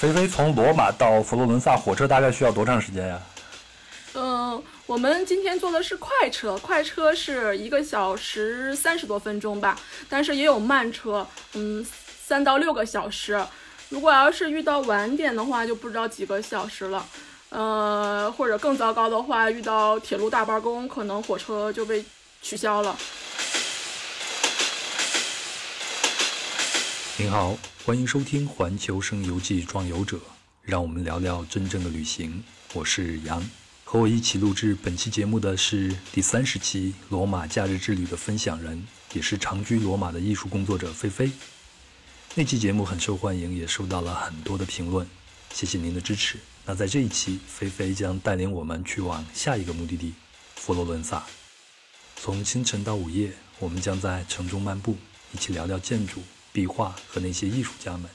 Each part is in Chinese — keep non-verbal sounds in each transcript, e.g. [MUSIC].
菲菲从罗马到佛罗伦萨火车大概需要多长时间呀？嗯，我们今天坐的是快车，快车是一个小时三十多分钟吧，但是也有慢车，嗯，三到六个小时。如果要是遇到晚点的话，就不知道几个小时了。呃，或者更糟糕的话，遇到铁路大罢工，可能火车就被取消了。您好，欢迎收听《环球声游记·壮游者》，让我们聊聊真正的旅行。我是杨。和我一起录制本期节目的是第三十期罗马假日之旅的分享人，也是长居罗马的艺术工作者菲菲。那期节目很受欢迎，也收到了很多的评论，谢谢您的支持。那在这一期，菲菲将带领我们去往下一个目的地——佛罗伦萨。从清晨到午夜，我们将在城中漫步，一起聊聊建筑、壁画和那些艺术家们，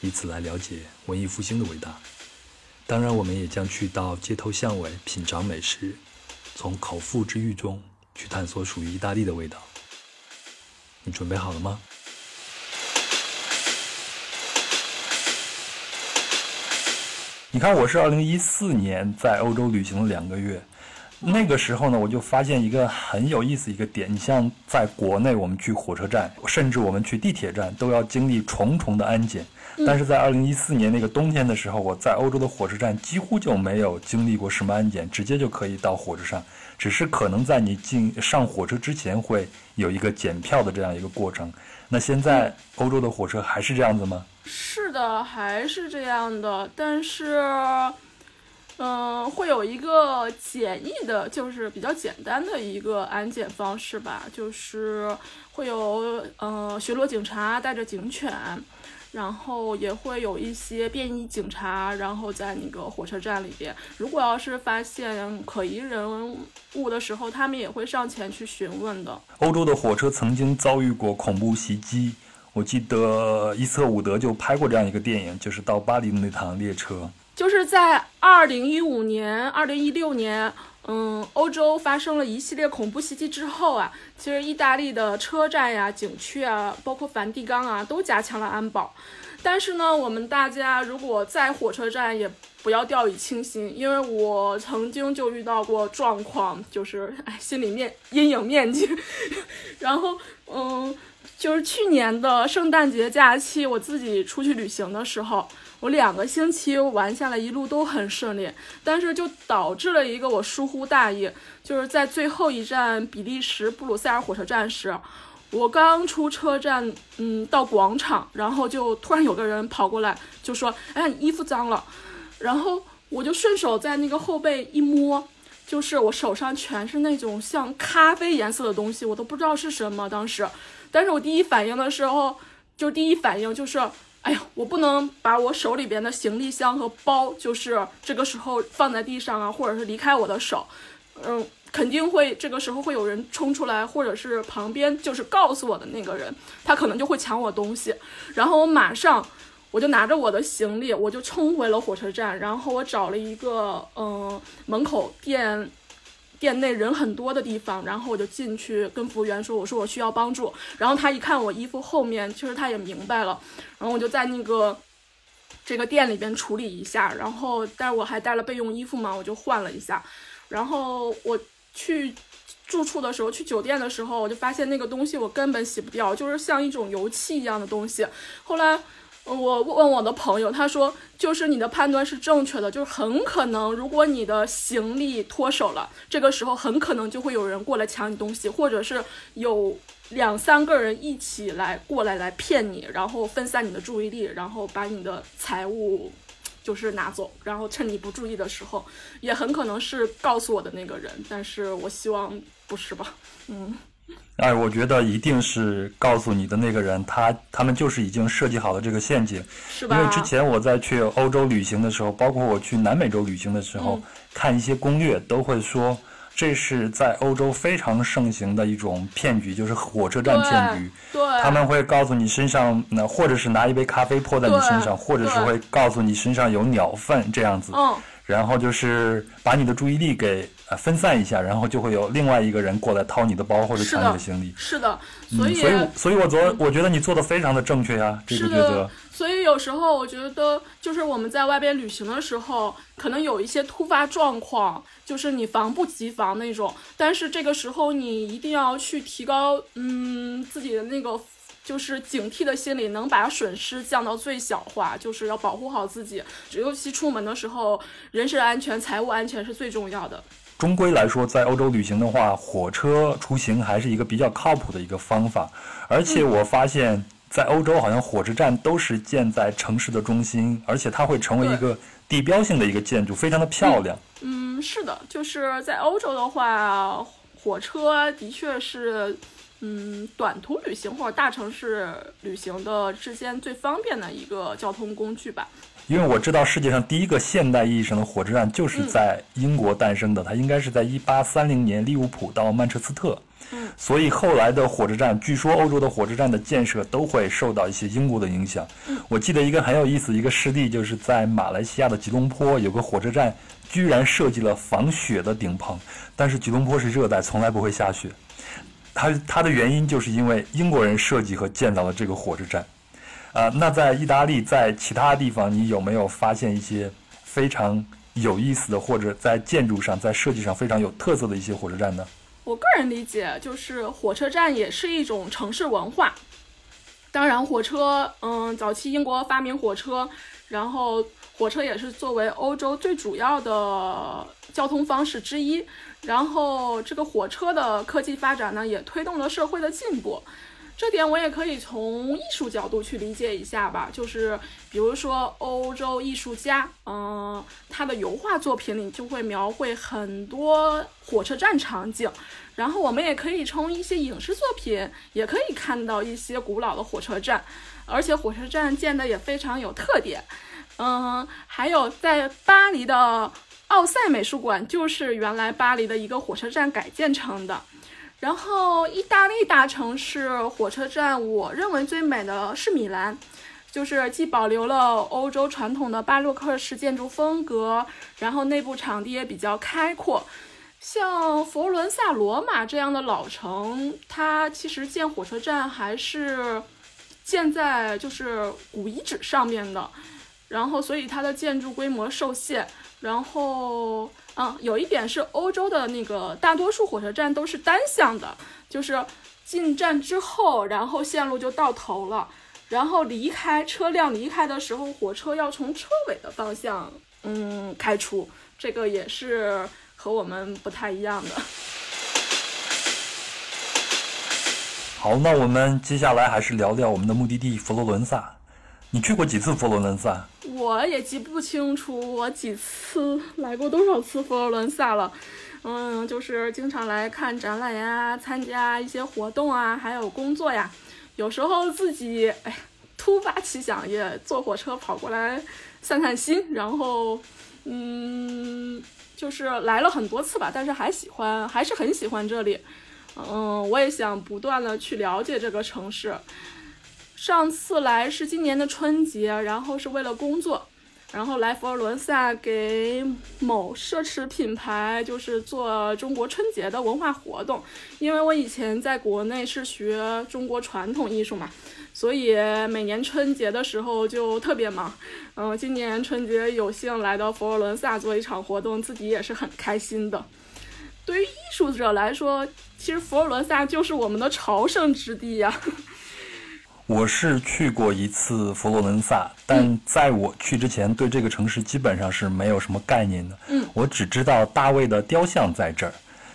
以此来了解文艺复兴的伟大。当然，我们也将去到街头巷尾品尝美食，从口腹之欲中去探索属于意大利的味道。你准备好了吗？你看，我是二零一四年在欧洲旅行了两个月，那个时候呢，我就发现一个很有意思一个点。你像在国内，我们去火车站，甚至我们去地铁站，都要经历重重的安检。但是在二零一四年那个冬天的时候，我在欧洲的火车站几乎就没有经历过什么安检，直接就可以到火车上。只是可能在你进上火车之前会有一个检票的这样一个过程。那现在欧洲的火车还是这样子吗？是的，还是这样的。但是，嗯，会有一个简易的，就是比较简单的一个安检方式吧，就是会有嗯巡逻警察带着警犬。然后也会有一些便衣警察，然后在那个火车站里边，如果要是发现可疑人物的时候，他们也会上前去询问的。欧洲的火车曾经遭遇过恐怖袭击，我记得伊斯特伍德就拍过这样一个电影，就是到巴黎的那趟列车，就是在二零一五年、二零一六年。嗯，欧洲发生了一系列恐怖袭击之后啊，其实意大利的车站呀、景区啊，包括梵蒂冈啊，都加强了安保。但是呢，我们大家如果在火车站也不要掉以轻心，因为我曾经就遇到过状况，就是 [LAUGHS] 哎，心里面阴影面积。[LAUGHS] 然后，嗯，就是去年的圣诞节假期，我自己出去旅行的时候。我两个星期玩下来，一路都很顺利，但是就导致了一个我疏忽大意，就是在最后一站比利时布鲁塞尔火车站时，我刚出车站，嗯，到广场，然后就突然有个人跑过来，就说：“哎，你衣服脏了。”然后我就顺手在那个后背一摸，就是我手上全是那种像咖啡颜色的东西，我都不知道是什么当时，但是我第一反应的时候，就第一反应就是。哎呀，我不能把我手里边的行李箱和包，就是这个时候放在地上啊，或者是离开我的手，嗯，肯定会这个时候会有人冲出来，或者是旁边就是告诉我的那个人，他可能就会抢我东西，然后我马上我就拿着我的行李，我就冲回了火车站，然后我找了一个嗯门口店。店内人很多的地方，然后我就进去跟服务员说：“我说我需要帮助。”然后他一看我衣服后面，其实他也明白了。然后我就在那个这个店里边处理一下，然后但是我还带了备用衣服嘛，我就换了一下。然后我去住处的时候，去酒店的时候，我就发现那个东西我根本洗不掉，就是像一种油漆一样的东西。后来。我问我的朋友，他说就是你的判断是正确的，就是很可能，如果你的行李脱手了，这个时候很可能就会有人过来抢你东西，或者是有两三个人一起来过来来骗你，然后分散你的注意力，然后把你的财物就是拿走，然后趁你不注意的时候，也很可能是告诉我的那个人，但是我希望不是吧，嗯。哎，我觉得一定是告诉你的那个人，他他们就是已经设计好了这个陷阱，是吧？因为之前我在去欧洲旅行的时候，包括我去南美洲旅行的时候，看一些攻略都会说，这是在欧洲非常盛行的一种骗局，就是火车站骗局。对，他们会告诉你身上，那或者是拿一杯咖啡泼在你身上，或者是会告诉你身上有鸟粪这样子。嗯。然后就是把你的注意力给呃分散一下，然后就会有另外一个人过来掏你的包或者抢你的行李。是的，所以所以所以我昨我觉得你做的非常的正确呀，这个抉择。所以有时候我觉得，就是我们在外边旅行的时候，可能有一些突发状况，就是你防不及防那种。但是这个时候你一定要去提高，嗯，自己的那个就是警惕的心理，能把损失降到最小化，就是要保护好自己。尤其出门的时候，人身安全、财务安全是最重要的。终归来说，在欧洲旅行的话，火车出行还是一个比较靠谱的一个方法。而且我发现。在欧洲，好像火车站都是建在城市的中心，而且它会成为一个地标性的一个建筑，非常的漂亮。嗯，是的，就是在欧洲的话，火车的确是，嗯，短途旅行或者大城市旅行的之间最方便的一个交通工具吧。因为我知道世界上第一个现代意义上的火车站就是在英国诞生的，它应该是在一八三零年利物浦到曼彻斯特。所以后来的火车站，据说欧洲的火车站的建设都会受到一些英国的影响。我记得一个很有意思一个事例，就是在马来西亚的吉隆坡有个火车站，居然设计了防雪的顶棚。但是吉隆坡是热带，从来不会下雪。它它的原因就是因为英国人设计和建造了这个火车站。啊，那在意大利，在其他地方，你有没有发现一些非常有意思的，或者在建筑上、在设计上非常有特色的一些火车站呢？我个人理解，就是火车站也是一种城市文化。当然，火车，嗯，早期英国发明火车，然后火车也是作为欧洲最主要的交通方式之一。然后，这个火车的科技发展呢，也推动了社会的进步。这点我也可以从艺术角度去理解一下吧，就是比如说欧洲艺术家，嗯，他的油画作品里就会描绘很多火车站场景，然后我们也可以从一些影视作品也可以看到一些古老的火车站，而且火车站建的也非常有特点，嗯，还有在巴黎的奥赛美术馆就是原来巴黎的一个火车站改建成的。然后，意大利大城市火车站，我认为最美的是米兰，就是既保留了欧洲传统的巴洛克式建筑风格，然后内部场地也比较开阔。像佛伦萨、罗马这样的老城，它其实建火车站还是建在就是古遗址上面的，然后所以它的建筑规模受限，然后。嗯，有一点是欧洲的那个大多数火车站都是单向的，就是进站之后，然后线路就到头了，然后离开车辆离开的时候，火车要从车尾的方向嗯开出，这个也是和我们不太一样的。好，那我们接下来还是聊聊我们的目的地佛罗伦萨。你去过几次佛罗伦萨？我也记不清楚我几次来过多少次佛罗伦萨了。嗯，就是经常来看展览呀，参加一些活动啊，还有工作呀。有时候自己哎，突发奇想也坐火车跑过来散散心。然后，嗯，就是来了很多次吧，但是还喜欢，还是很喜欢这里。嗯，我也想不断的去了解这个城市。上次来是今年的春节，然后是为了工作，然后来佛罗伦萨给某奢侈品牌就是做中国春节的文化活动。因为我以前在国内是学中国传统艺术嘛，所以每年春节的时候就特别忙。嗯，今年春节有幸来到佛罗伦萨做一场活动，自己也是很开心的。对于艺术者来说，其实佛罗伦萨就是我们的朝圣之地呀。我是去过一次佛罗伦萨，但在我去之前，对这个城市基本上是没有什么概念的。嗯，我只知道大卫的雕像在这儿，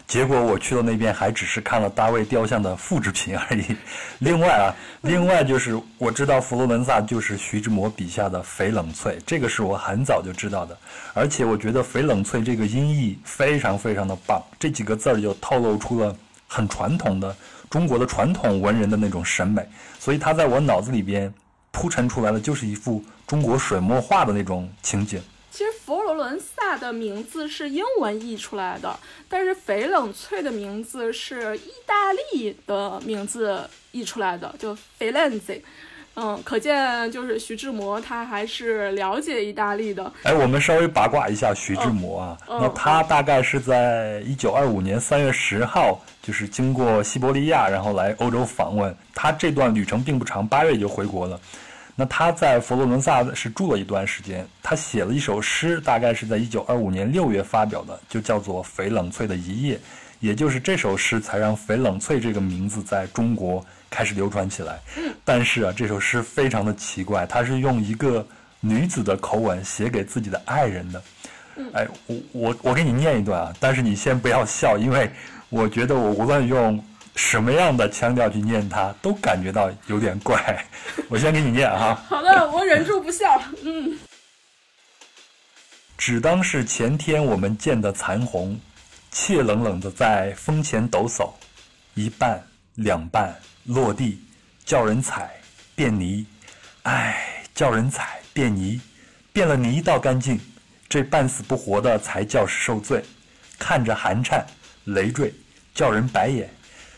结果我去到那边，还只是看了大卫雕像的复制品而已。[LAUGHS] 另外啊，另外就是我知道佛罗伦萨就是徐志摩笔下的翡冷翠，这个是我很早就知道的。而且我觉得翡冷翠这个音译非常非常的棒，这几个字儿就透露出了很传统的。中国的传统文人的那种审美，所以他在我脑子里边铺陈出来的就是一幅中国水墨画的那种情景。其实佛罗伦萨的名字是英文译出来的，但是翡冷翠的名字是意大利的名字译出来的，就 f i l e n z e 嗯，可见就是徐志摩他还是了解意大利的。哎，我们稍微八卦一下徐志摩啊，嗯那他大概是在一九二五年三月十号，就是经过西伯利亚，然后来欧洲访问。他这段旅程并不长，八月就回国了。那他在佛罗伦萨是住了一段时间，他写了一首诗，大概是在一九二五年六月发表的，就叫做《翡冷翠的一夜》，也就是这首诗才让翡冷翠这个名字在中国开始流传起来。但是啊，这首诗非常的奇怪，它是用一个女子的口吻写给自己的爱人的。哎，我我我给你念一段啊，但是你先不要笑，因为我觉得我无论用什么样的腔调去念它，都感觉到有点怪。[LAUGHS] 我先给你念啊。好的，我忍住不笑。嗯，只当是前天我们见的残红，怯冷冷的在风前抖擞，一半两半落地，叫人踩变泥，唉，叫人踩变泥，变了泥倒干净，这半死不活的才叫是受罪，看着寒颤累赘，叫人白眼，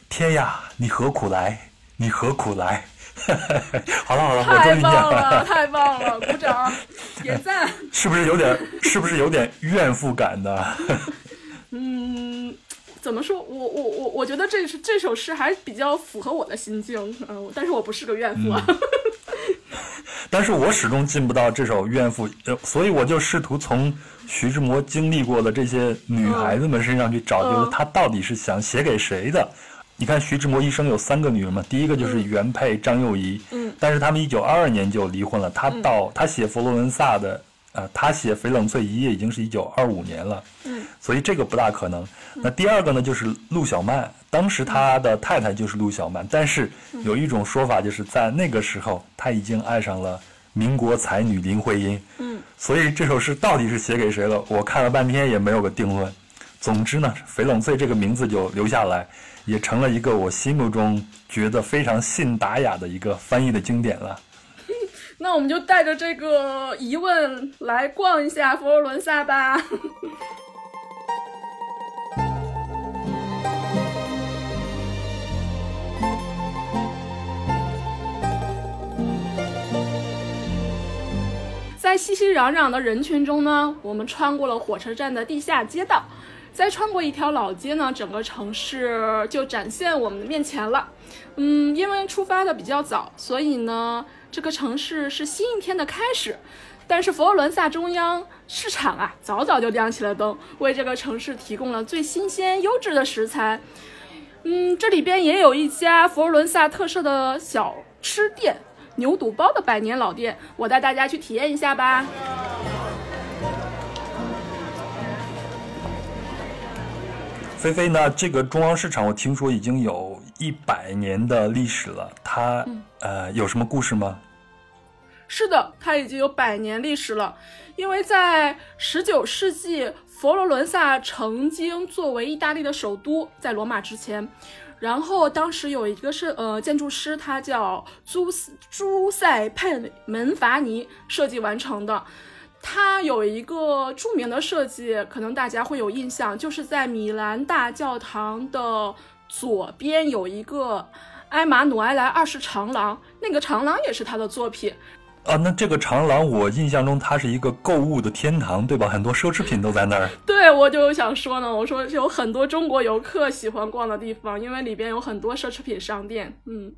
天呀，你何苦来？你何苦来？[LAUGHS] 好了好了，我终太于念棒完了，太棒了，鼓掌，[LAUGHS] 点赞。是不是有点？是不是有点怨妇感的？[LAUGHS] 嗯，怎么说？我我我我觉得这是这首诗还比较符合我的心境。嗯、但是我不是个怨妇啊。[LAUGHS] 但是我始终进不到这首怨妇，呃，所以我就试图从徐志摩经历过的这些女孩子们身上去找，嗯就是他到底是想写给谁的。你看徐志摩一生有三个女人嘛，第一个就是原配张幼仪，嗯，但是他们一九二二年就离婚了。他到、他写佛罗伦萨的，呃，他写翡冷翠一夜已经是一九二五年了，嗯，所以这个不大可能。那第二个呢，就是陆小曼，当时他的太太就是陆小曼，但是有一种说法就是在那个时候他已经爱上了民国才女林徽因，嗯，所以这首诗到底是写给谁了？我看了半天也没有个定论。总之呢，翡冷翠这个名字就留下来，也成了一个我心目中觉得非常信达雅的一个翻译的经典了。[LAUGHS] 那我们就带着这个疑问来逛一下佛罗伦萨吧。[LAUGHS] 在熙熙攘攘的人群中呢，我们穿过了火车站的地下街道，再穿过一条老街呢，整个城市就展现我们的面前了。嗯，因为出发的比较早，所以呢，这个城市是新一天的开始。但是佛罗伦萨中央市场啊，早早就亮起了灯，为这个城市提供了最新鲜、优质的食材。嗯，这里边也有一家佛罗伦萨特色的小吃店——牛肚包的百年老店，我带大家去体验一下吧。菲菲呢，这个中央市场我听说已经有一百年的历史了，它、呃有什么故事吗？是的，它已经有百年历史了。因为在十九世纪，佛罗伦萨曾经作为意大利的首都，在罗马之前。然后当时有一个是呃建筑师，他叫朱斯朱塞佩门法尼设计完成的。它有一个著名的设计，可能大家会有印象，就是在米兰大教堂的左边有一个埃马努埃莱二世长廊，那个长廊也是他的作品。啊，那这个长廊我印象中它是一个购物的天堂，对吧？很多奢侈品都在那儿。对，我就想说呢，我说有很多中国游客喜欢逛的地方，因为里边有很多奢侈品商店。嗯，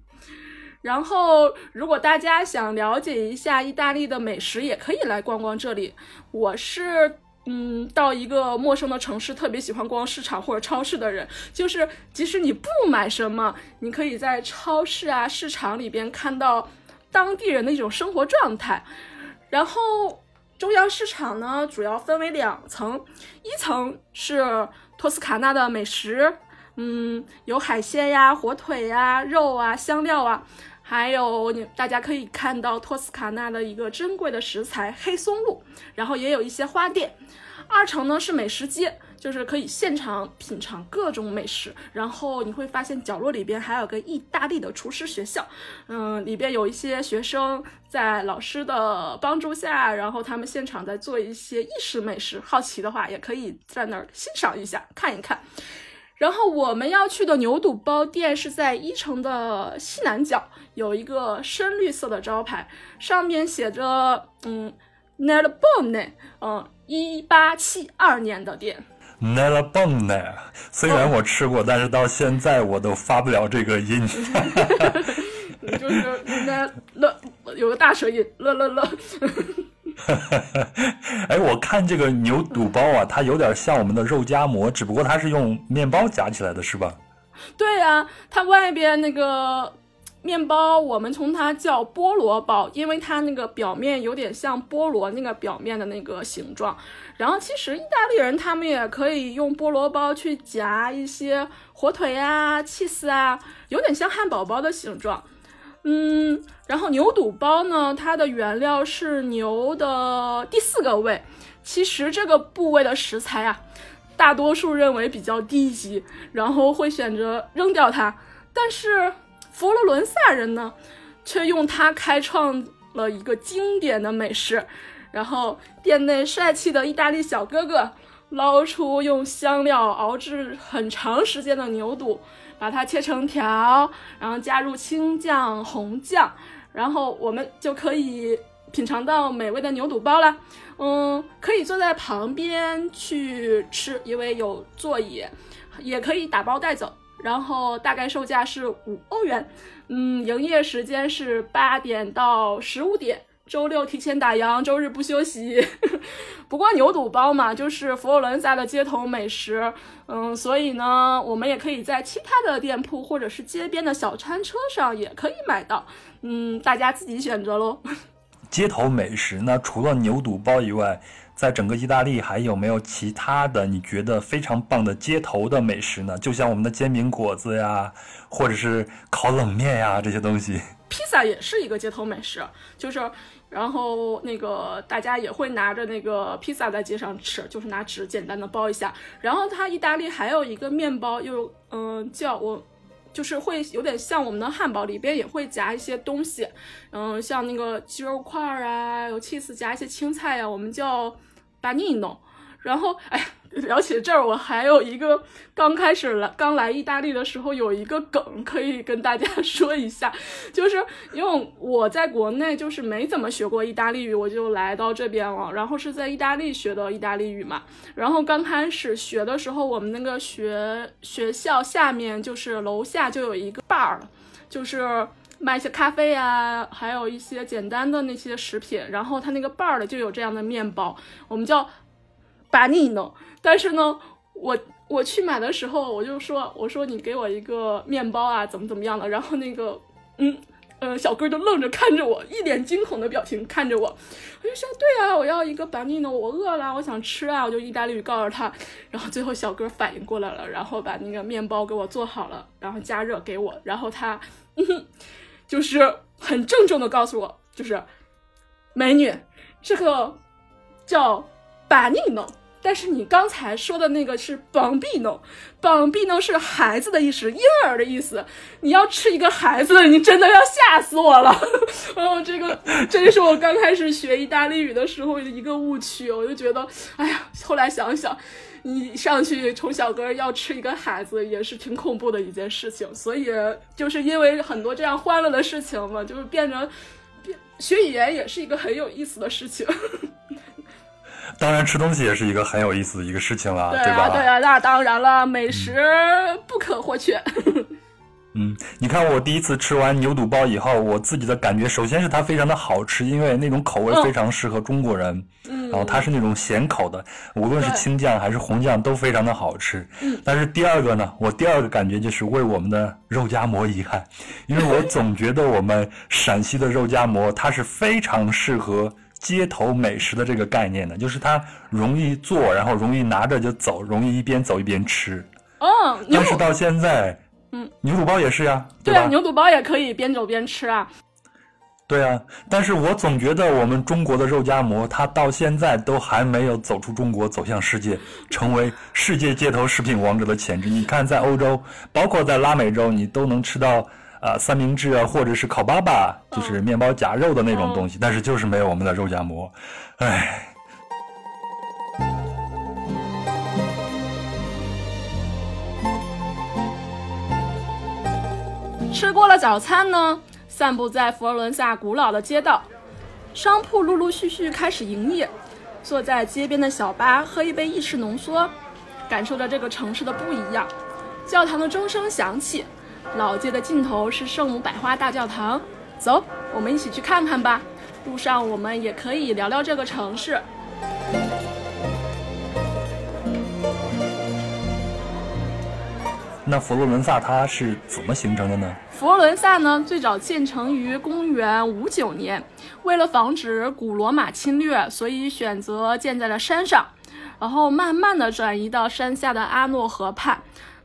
然后如果大家想了解一下意大利的美食，也可以来逛逛这里。我是。嗯，到一个陌生的城市，特别喜欢逛市场或者超市的人，就是即使你不买什么，你可以在超市啊、市场里边看到当地人的一种生活状态。然后中央市场呢，主要分为两层，一层是托斯卡纳的美食，嗯，有海鲜呀、火腿呀、肉啊、香料啊，还有你大家可以看到托斯卡纳的一个珍贵的食材黑松露，然后也有一些花店。二层呢是美食街，就是可以现场品尝各种美食，然后你会发现角落里边还有个意大利的厨师学校，嗯，里边有一些学生在老师的帮助下，然后他们现场在做一些意式美食，好奇的话也可以在那儿欣赏一下，看一看。然后我们要去的牛肚包店是在一城的西南角，有一个深绿色的招牌，上面写着嗯 n e l b o n e 嗯，一八七二年的店。n e l b o n e 虽然我吃过，但是到现在我都发不了这个音。[LAUGHS] 就是那乐有个大舌音，了了了。[LAUGHS] 哎，我看这个牛肚包啊，它有点像我们的肉夹馍，只不过它是用面包夹起来的，是吧？对呀，它外边那个面包，我们称它叫菠萝包，因为它那个表面有点像菠萝那个表面的那个形状。然后其实意大利人他们也可以用菠萝包去夹一些火腿啊、起司啊，有点像汉堡包的形状。嗯，然后牛肚包呢，它的原料是牛的第四个胃。其实这个部位的食材啊，大多数认为比较低级，然后会选择扔掉它。但是佛罗伦萨人呢，却用它开创了一个经典的美食。然后店内帅气的意大利小哥哥捞出用香料熬制很长时间的牛肚。把它切成条，然后加入青酱、红酱，然后我们就可以品尝到美味的牛肚包了。嗯，可以坐在旁边去吃，因为有座椅，也可以打包带走。然后大概售价是五欧元。嗯，营业时间是八点到十五点。周六提前打烊，周日不休息。[LAUGHS] 不过牛肚包嘛，就是佛罗伦萨的街头美食，嗯，所以呢，我们也可以在其他的店铺或者是街边的小餐车上也可以买到，嗯，大家自己选择喽。街头美食，呢除了牛肚包以外，在整个意大利还有没有其他的你觉得非常棒的街头的美食呢？就像我们的煎饼果子呀，或者是烤冷面呀这些东西。披萨也是一个街头美食，就是。然后那个大家也会拿着那个披萨在街上吃，就是拿纸简单的包一下。然后它意大利还有一个面包，又嗯叫我，就是会有点像我们的汉堡，里边也会夹一些东西，嗯像那个鸡肉块儿啊，有 cheese 夹一些青菜呀，我们叫 banino。然后哎。聊起这儿，我还有一个刚开始来刚来意大利的时候有一个梗可以跟大家 [LAUGHS] 说一下，就是因为我在国内就是没怎么学过意大利语，我就来到这边了，然后是在意大利学的意大利语嘛。然后刚开始学的时候，我们那个学学校下面就是楼下就有一个 bar，就是卖一些咖啡啊，还有一些简单的那些食品。然后他那个 bar 的就有这样的面包，我们叫 banino。但是呢，我我去买的时候，我就说，我说你给我一个面包啊，怎么怎么样的？然后那个，嗯，呃，小哥就愣着看着我，一脸惊恐的表情看着我。我就说，对啊，我要一个板栗呢，我饿了，我想吃啊，我就意大利语告诉他。然后最后小哥反应过来了，然后把那个面包给我做好了，然后加热给我，然后他，嗯，就是很郑重的告诉我，就是美女，这个叫板尼诺。但是你刚才说的那个是 bambino，bambino 是孩子的意思，婴儿的意思。你要吃一个孩子，你真的要吓死我了。[LAUGHS] 哦，这个真是我刚开始学意大利语的时候的一个误区。我就觉得，哎呀，后来想想，你上去从小哥要吃一个孩子，也是挺恐怖的一件事情。所以就是因为很多这样欢乐的事情嘛，就是变成变学语言也是一个很有意思的事情。当然，吃东西也是一个很有意思的一个事情了，对吧？对啊，那当然了，美食不可或缺。[LAUGHS] 嗯，你看我第一次吃完牛肚包以后，我自己的感觉，首先是它非常的好吃，因为那种口味非常适合中国人。嗯。然后它是那种咸口的，无论是青酱还是红酱都非常的好吃。嗯。但是第二个呢，我第二个感觉就是为我们的肉夹馍遗憾，因为我总觉得我们陕西的肉夹馍它是非常适合。街头美食的这个概念呢，就是它容易做，然后容易拿着就走，容易一边走一边吃。哦，但是到现在，嗯，牛肚包也是呀，对啊，牛肚包也可以边走边吃啊。对啊，但是我总觉得我们中国的肉夹馍，它到现在都还没有走出中国，走向世界，[LAUGHS] 成为世界街头食品王者的潜质。你看，在欧洲，包括在拉美洲，你都能吃到。啊，三明治啊，或者是烤粑粑，就是面包夹肉的那种东西，但是就是没有我们的肉夹馍，唉。吃过了早餐呢，散步在佛罗伦萨古老的街道，商铺陆陆续续开始营业。坐在街边的小吧，喝一杯意式浓缩，感受着这个城市的不一样。教堂的钟声响起，老街的尽头是圣母百花大教堂。走，我们一起去看看吧。路上我们也可以聊聊这个城市。那佛罗伦萨它是怎么形成的呢？佛罗伦萨呢，最早建成于公元五九年，为了防止古罗马侵略，所以选择建在了山上，然后慢慢的转移到山下的阿诺河畔。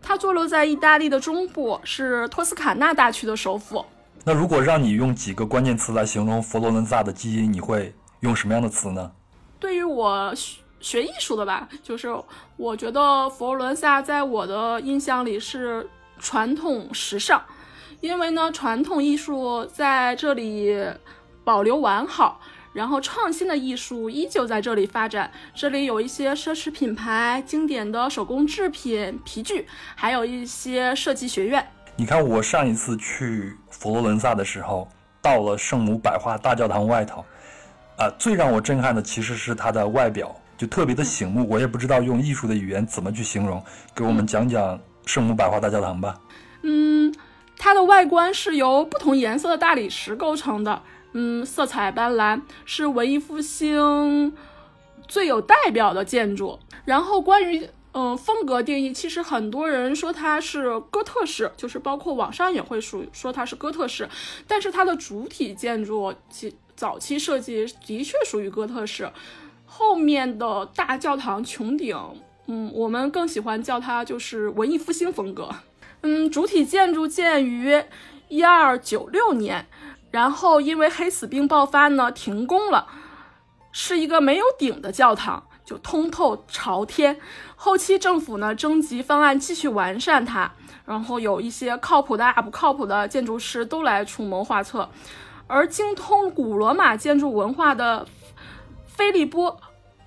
它坐落在意大利的中部，是托斯卡纳大区的首府。那如果让你用几个关键词来形容佛罗伦萨的基因，你会用什么样的词呢？对于我。学艺术的吧，就是我觉得佛罗伦萨在我的印象里是传统时尚，因为呢，传统艺术在这里保留完好，然后创新的艺术依旧在这里发展。这里有一些奢侈品牌、经典的手工制品、皮具，还有一些设计学院。你看，我上一次去佛罗伦萨的时候，到了圣母百花大教堂外头，啊，最让我震撼的其实是它的外表。就特别的醒目，我也不知道用艺术的语言怎么去形容，给我们讲讲圣母百花大教堂吧。嗯，它的外观是由不同颜色的大理石构成的，嗯，色彩斑斓，是文艺复兴最有代表的建筑。然后关于嗯风格定义，其实很多人说它是哥特式，就是包括网上也会说说它是哥特式，但是它的主体建筑其早期设计的确属于哥特式。后面的大教堂穹顶，嗯，我们更喜欢叫它就是文艺复兴风格。嗯，主体建筑建于一二九六年，然后因为黑死病爆发呢停工了，是一个没有顶的教堂，就通透朝天。后期政府呢征集方案继续完善它，然后有一些靠谱的、啊不靠谱的建筑师都来出谋划策，而精通古罗马建筑文化的菲利波。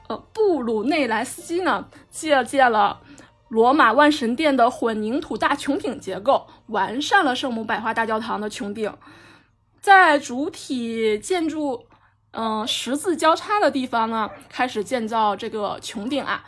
呃，布鲁内莱斯基呢，借鉴了罗马万神殿的混凝土大穹顶结构，完善了圣母百花大教堂的穹顶，在主体建筑嗯十字交叉的地方呢，开始建造这个穹顶啊，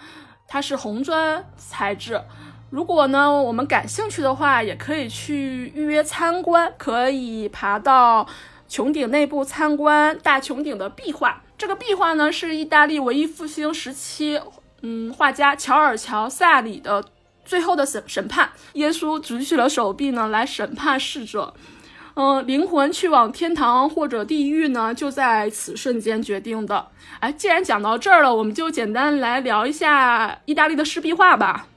它是红砖材质。如果呢我们感兴趣的话，也可以去预约参观，可以爬到穹顶内部参观大穹顶的壁画。这个壁画呢，是意大利文艺复兴时期，嗯，画家乔尔乔萨里的最后的审审判。耶稣举起了手臂呢，来审判逝者。嗯，灵魂去往天堂或者地狱呢，就在此瞬间决定的。哎，既然讲到这儿了，我们就简单来聊一下意大利的湿壁画吧。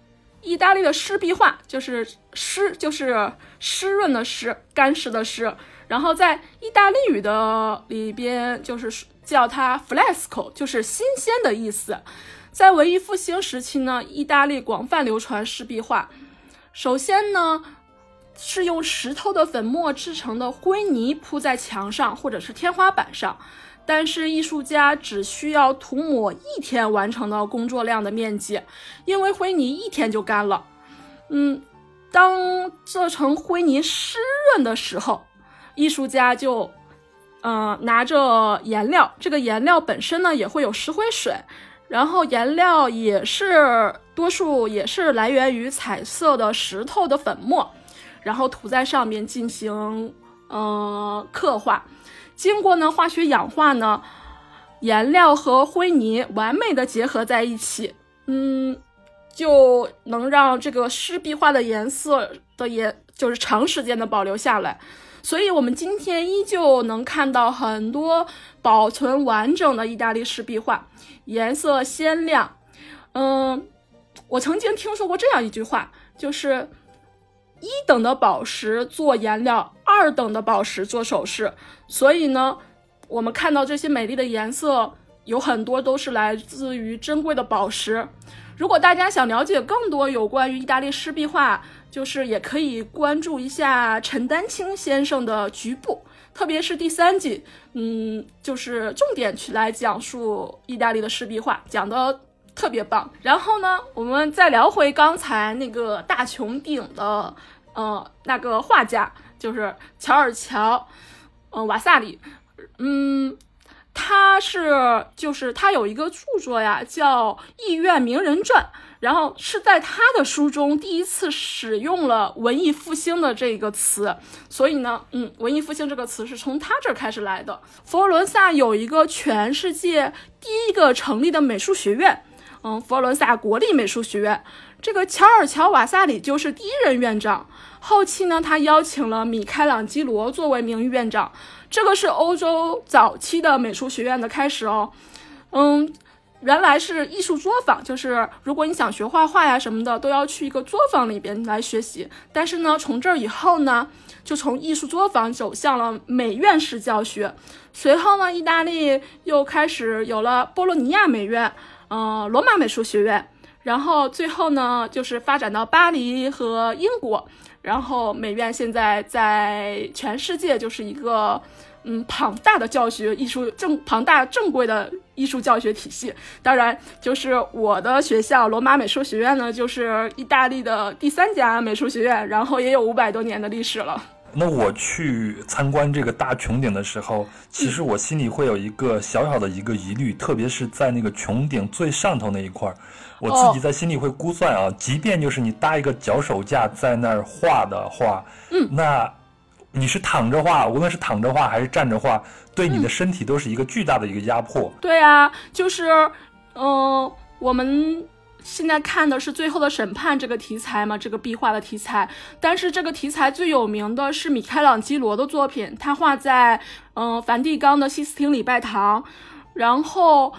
意大利的湿壁画就是湿，就是湿润的湿，干湿的湿。然后在意大利语的里边，就是叫它 fresco，就是新鲜的意思。在文艺复兴时期呢，意大利广泛流传湿壁画。首先呢，是用石头的粉末制成的灰泥铺在墙上或者是天花板上，但是艺术家只需要涂抹一天完成的工作量的面积，因为灰泥一天就干了。嗯，当这层灰泥湿润的时候。艺术家就，嗯，拿着颜料，这个颜料本身呢也会有石灰水，然后颜料也是多数也是来源于彩色的石头的粉末，然后涂在上面进行嗯刻画，经过呢化学氧化呢，颜料和灰泥完美的结合在一起，嗯，就能让这个湿壁画的颜色的颜就是长时间的保留下来。所以，我们今天依旧能看到很多保存完整的意大利式壁画，颜色鲜亮。嗯，我曾经听说过这样一句话，就是一等的宝石做颜料，二等的宝石做首饰。所以呢，我们看到这些美丽的颜色，有很多都是来自于珍贵的宝石。如果大家想了解更多有关于意大利湿壁画，就是也可以关注一下陈丹青先生的局部，特别是第三季，嗯，就是重点去来讲述意大利的湿壁画，讲的特别棒。然后呢，我们再聊回刚才那个大穹顶的，呃，那个画家，就是乔尔乔，嗯，瓦萨里，嗯，他是就是他有一个著作呀，叫《艺苑名人传》。然后是在他的书中第一次使用了“文艺复兴”的这个词，所以呢，嗯，文艺复兴这个词是从他这儿开始来的。佛罗伦萨有一个全世界第一个成立的美术学院，嗯，佛罗伦萨国立美术学院。这个乔尔乔瓦萨里就是第一任院长。后期呢，他邀请了米开朗基罗作为名誉院长。这个是欧洲早期的美术学院的开始哦，嗯。原来是艺术作坊，就是如果你想学画画呀什么的，都要去一个作坊里边来学习。但是呢，从这儿以后呢，就从艺术作坊走向了美院式教学。随后呢，意大利又开始有了波罗尼亚美院，呃，罗马美术学院。然后最后呢，就是发展到巴黎和英国。然后美院现在在全世界就是一个。嗯，庞大的教学艺术正庞大正规的艺术教学体系，当然就是我的学校罗马美术学院呢，就是意大利的第三家美术学院，然后也有五百多年的历史了。那我去参观这个大穹顶的时候，其实我心里会有一个小小的一个疑虑，特别是在那个穹顶最上头那一块儿，我自己在心里会估算啊，即便就是你搭一个脚手架在那儿画的话，嗯，那。你是躺着画，无论是躺着画还是站着画，对你的身体都是一个巨大的一个压迫。对啊，就是，嗯，我们现在看的是《最后的审判》这个题材嘛，这个壁画的题材。但是这个题材最有名的是米开朗基罗的作品，他画在嗯梵蒂冈的西斯廷礼拜堂。然后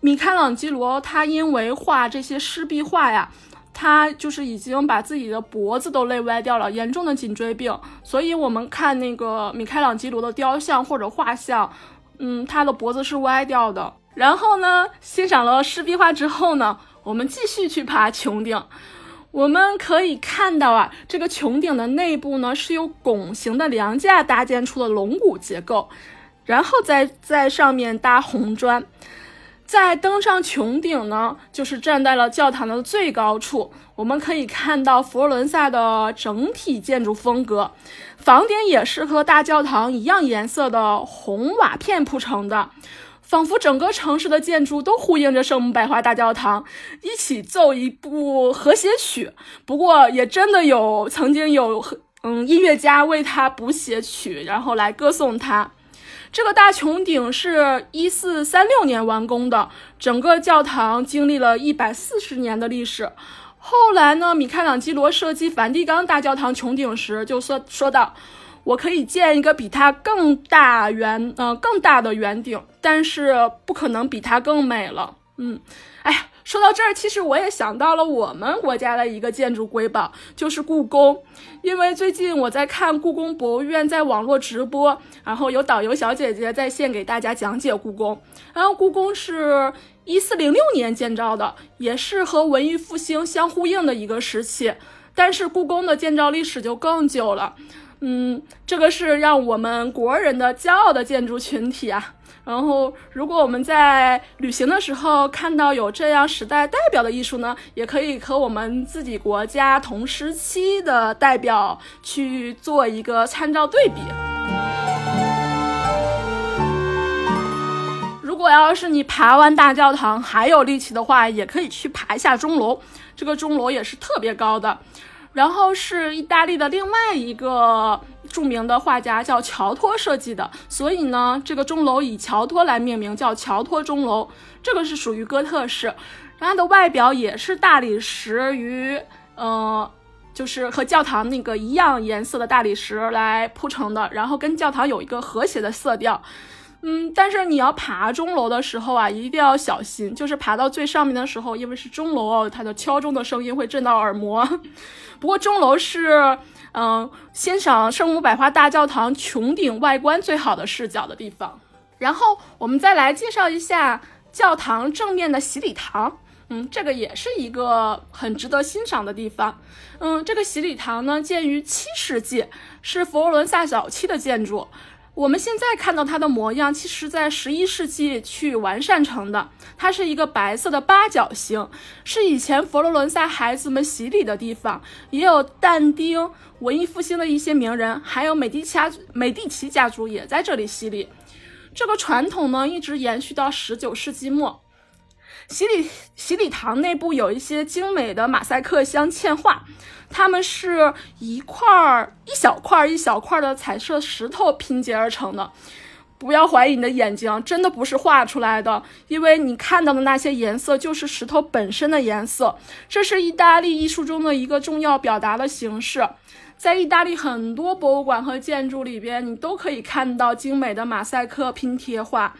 米开朗基罗他因为画这些湿壁画呀。他就是已经把自己的脖子都累歪掉了，严重的颈椎病。所以，我们看那个米开朗基罗的雕像或者画像，嗯，他的脖子是歪掉的。然后呢，欣赏了湿壁画之后呢，我们继续去爬穹顶。我们可以看到啊，这个穹顶的内部呢是由拱形的梁架搭建出的龙骨结构，然后再在上面搭红砖。在登上穹顶呢，就是站在了教堂的最高处。我们可以看到佛罗伦萨的整体建筑风格，房顶也是和大教堂一样颜色的红瓦片铺成的，仿佛整个城市的建筑都呼应着圣母百花大教堂，一起奏一部和谐曲。不过，也真的有曾经有嗯音乐家为他补写曲，然后来歌颂他。这个大穹顶是一四三六年完工的，整个教堂经历了一百四十年的历史。后来呢，米开朗基罗设计梵蒂冈大教堂穹顶时，就说说到：“我可以建一个比它更大圆，呃，更大的圆顶，但是不可能比它更美了。”嗯，哎呀。说到这儿，其实我也想到了我们国家的一个建筑瑰宝，就是故宫。因为最近我在看故宫博物院在网络直播，然后有导游小姐姐在线给大家讲解故宫。然后故宫是一四零六年建造的，也是和文艺复兴相呼应的一个时期。但是故宫的建造历史就更久了，嗯，这个是让我们国人的骄傲的建筑群体啊。然后，如果我们在旅行的时候看到有这样时代代表的艺术呢，也可以和我们自己国家同时期的代表去做一个参照对比。如果要是你爬完大教堂还有力气的话，也可以去爬一下钟楼，这个钟楼也是特别高的。然后是意大利的另外一个著名的画家叫乔托设计的，所以呢，这个钟楼以乔托来命名，叫乔托钟楼。这个是属于哥特式，它的外表也是大理石与呃，就是和教堂那个一样颜色的大理石来铺成的，然后跟教堂有一个和谐的色调。嗯，但是你要爬钟楼的时候啊，一定要小心，就是爬到最上面的时候，因为是钟楼哦，它的敲钟的声音会震到耳膜。不过钟楼是，嗯，欣赏圣母百花大教堂穹顶外观最好的视角的地方。然后我们再来介绍一下教堂正面的洗礼堂，嗯，这个也是一个很值得欣赏的地方。嗯，这个洗礼堂呢，建于七世纪，是佛罗伦萨早期的建筑。我们现在看到它的模样，其实在十一世纪去完善成的。它是一个白色的八角形，是以前佛罗伦萨孩子们洗礼的地方，也有但丁、文艺复兴的一些名人，还有美第奇美第奇家族也在这里洗礼。这个传统呢，一直延续到十九世纪末。洗礼洗礼堂内部有一些精美的马赛克镶嵌画，它们是一块儿一小块儿一小块儿的彩色石头拼接而成的。不要怀疑你的眼睛，真的不是画出来的，因为你看到的那些颜色就是石头本身的颜色。这是意大利艺术中的一个重要表达的形式，在意大利很多博物馆和建筑里边，你都可以看到精美的马赛克拼贴画。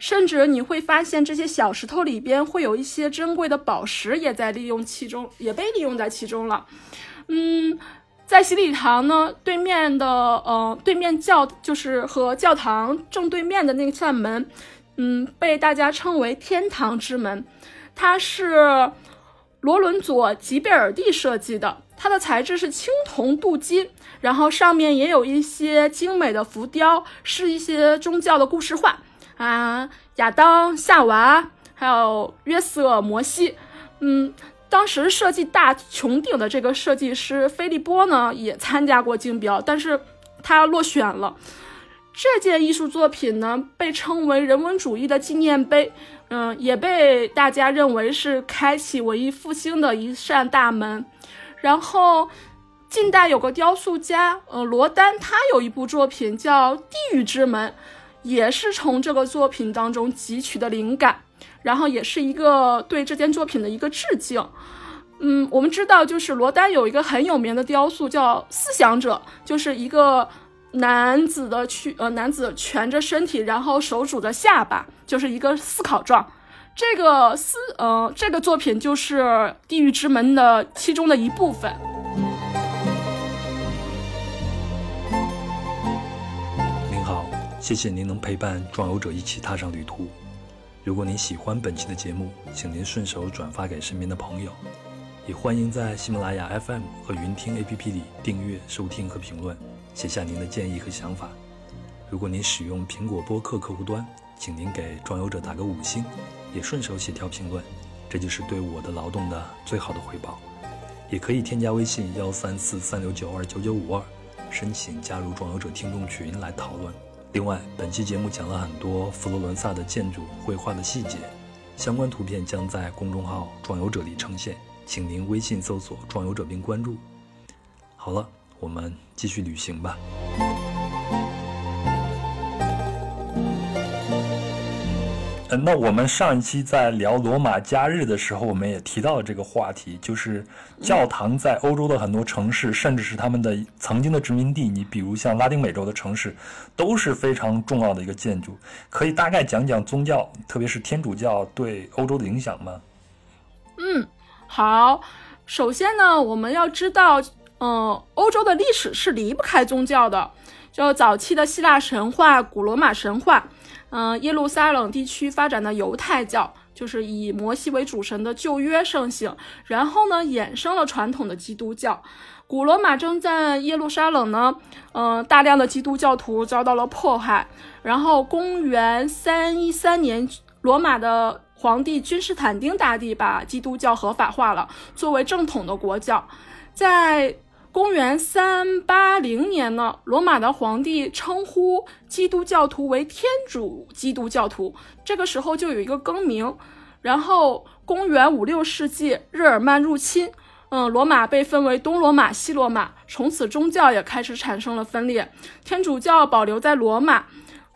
甚至你会发现，这些小石头里边会有一些珍贵的宝石，也在利用其中，也被利用在其中了。嗯，在洗礼堂呢，对面的呃，对面教就是和教堂正对面的那扇门，嗯，被大家称为天堂之门。它是罗伦佐·吉贝尔蒂设计的，它的材质是青铜镀金，然后上面也有一些精美的浮雕，是一些宗教的故事画。啊，亚当、夏娃，还有约瑟、摩西，嗯，当时设计大穹顶的这个设计师菲利波呢，也参加过竞标，但是他落选了。这件艺术作品呢，被称为人文主义的纪念碑，嗯，也被大家认为是开启文艺复兴的一扇大门。然后，近代有个雕塑家，呃，罗丹，他有一部作品叫《地狱之门》。也是从这个作品当中汲取的灵感，然后也是一个对这件作品的一个致敬。嗯，我们知道，就是罗丹有一个很有名的雕塑叫《思想者》，就是一个男子的去呃男子蜷着身体，然后手拄着下巴，就是一个思考状。这个思呃这个作品就是《地狱之门》的其中的一部分。您好谢谢您能陪伴壮游者一起踏上旅途。如果您喜欢本期的节目，请您顺手转发给身边的朋友，也欢迎在喜马拉雅 FM 和云听 APP 里订阅、收听和评论，写下您的建议和想法。如果您使用苹果播客客户端，请您给装游者打个五星，也顺手写条评论，这就是对我的劳动的最好的回报。也可以添加微信幺三四三六九二九九五二，申请加入装游者听众群来讨论。另外，本期节目讲了很多佛罗伦萨的建筑绘画的细节，相关图片将在公众号“壮游者”里呈现，请您微信搜索“壮游者”并关注。好了，我们继续旅行吧。那我们上一期在聊罗马假日的时候，我们也提到了这个话题，就是教堂在欧洲的很多城市，甚至是他们的曾经的殖民地，你比如像拉丁美洲的城市，都是非常重要的一个建筑。可以大概讲讲宗教，特别是天主教对欧洲的影响吗？嗯，好。首先呢，我们要知道，嗯，欧洲的历史是离不开宗教的，就早期的希腊神话、古罗马神话。嗯，耶路撒冷地区发展的犹太教就是以摩西为主神的旧约盛行，然后呢，衍生了传统的基督教。古罗马征战耶路撒冷呢，嗯，大量的基督教徒遭到了迫害。然后，公元三一三年，罗马的皇帝君士坦丁大帝把基督教合法化了，作为正统的国教。在公元三八零年呢，罗马的皇帝称呼基督教徒为天主基督教徒，这个时候就有一个更名。然后公元五六世纪，日耳曼入侵，嗯，罗马被分为东罗马、西罗马，从此宗教也开始产生了分裂。天主教保留在罗马，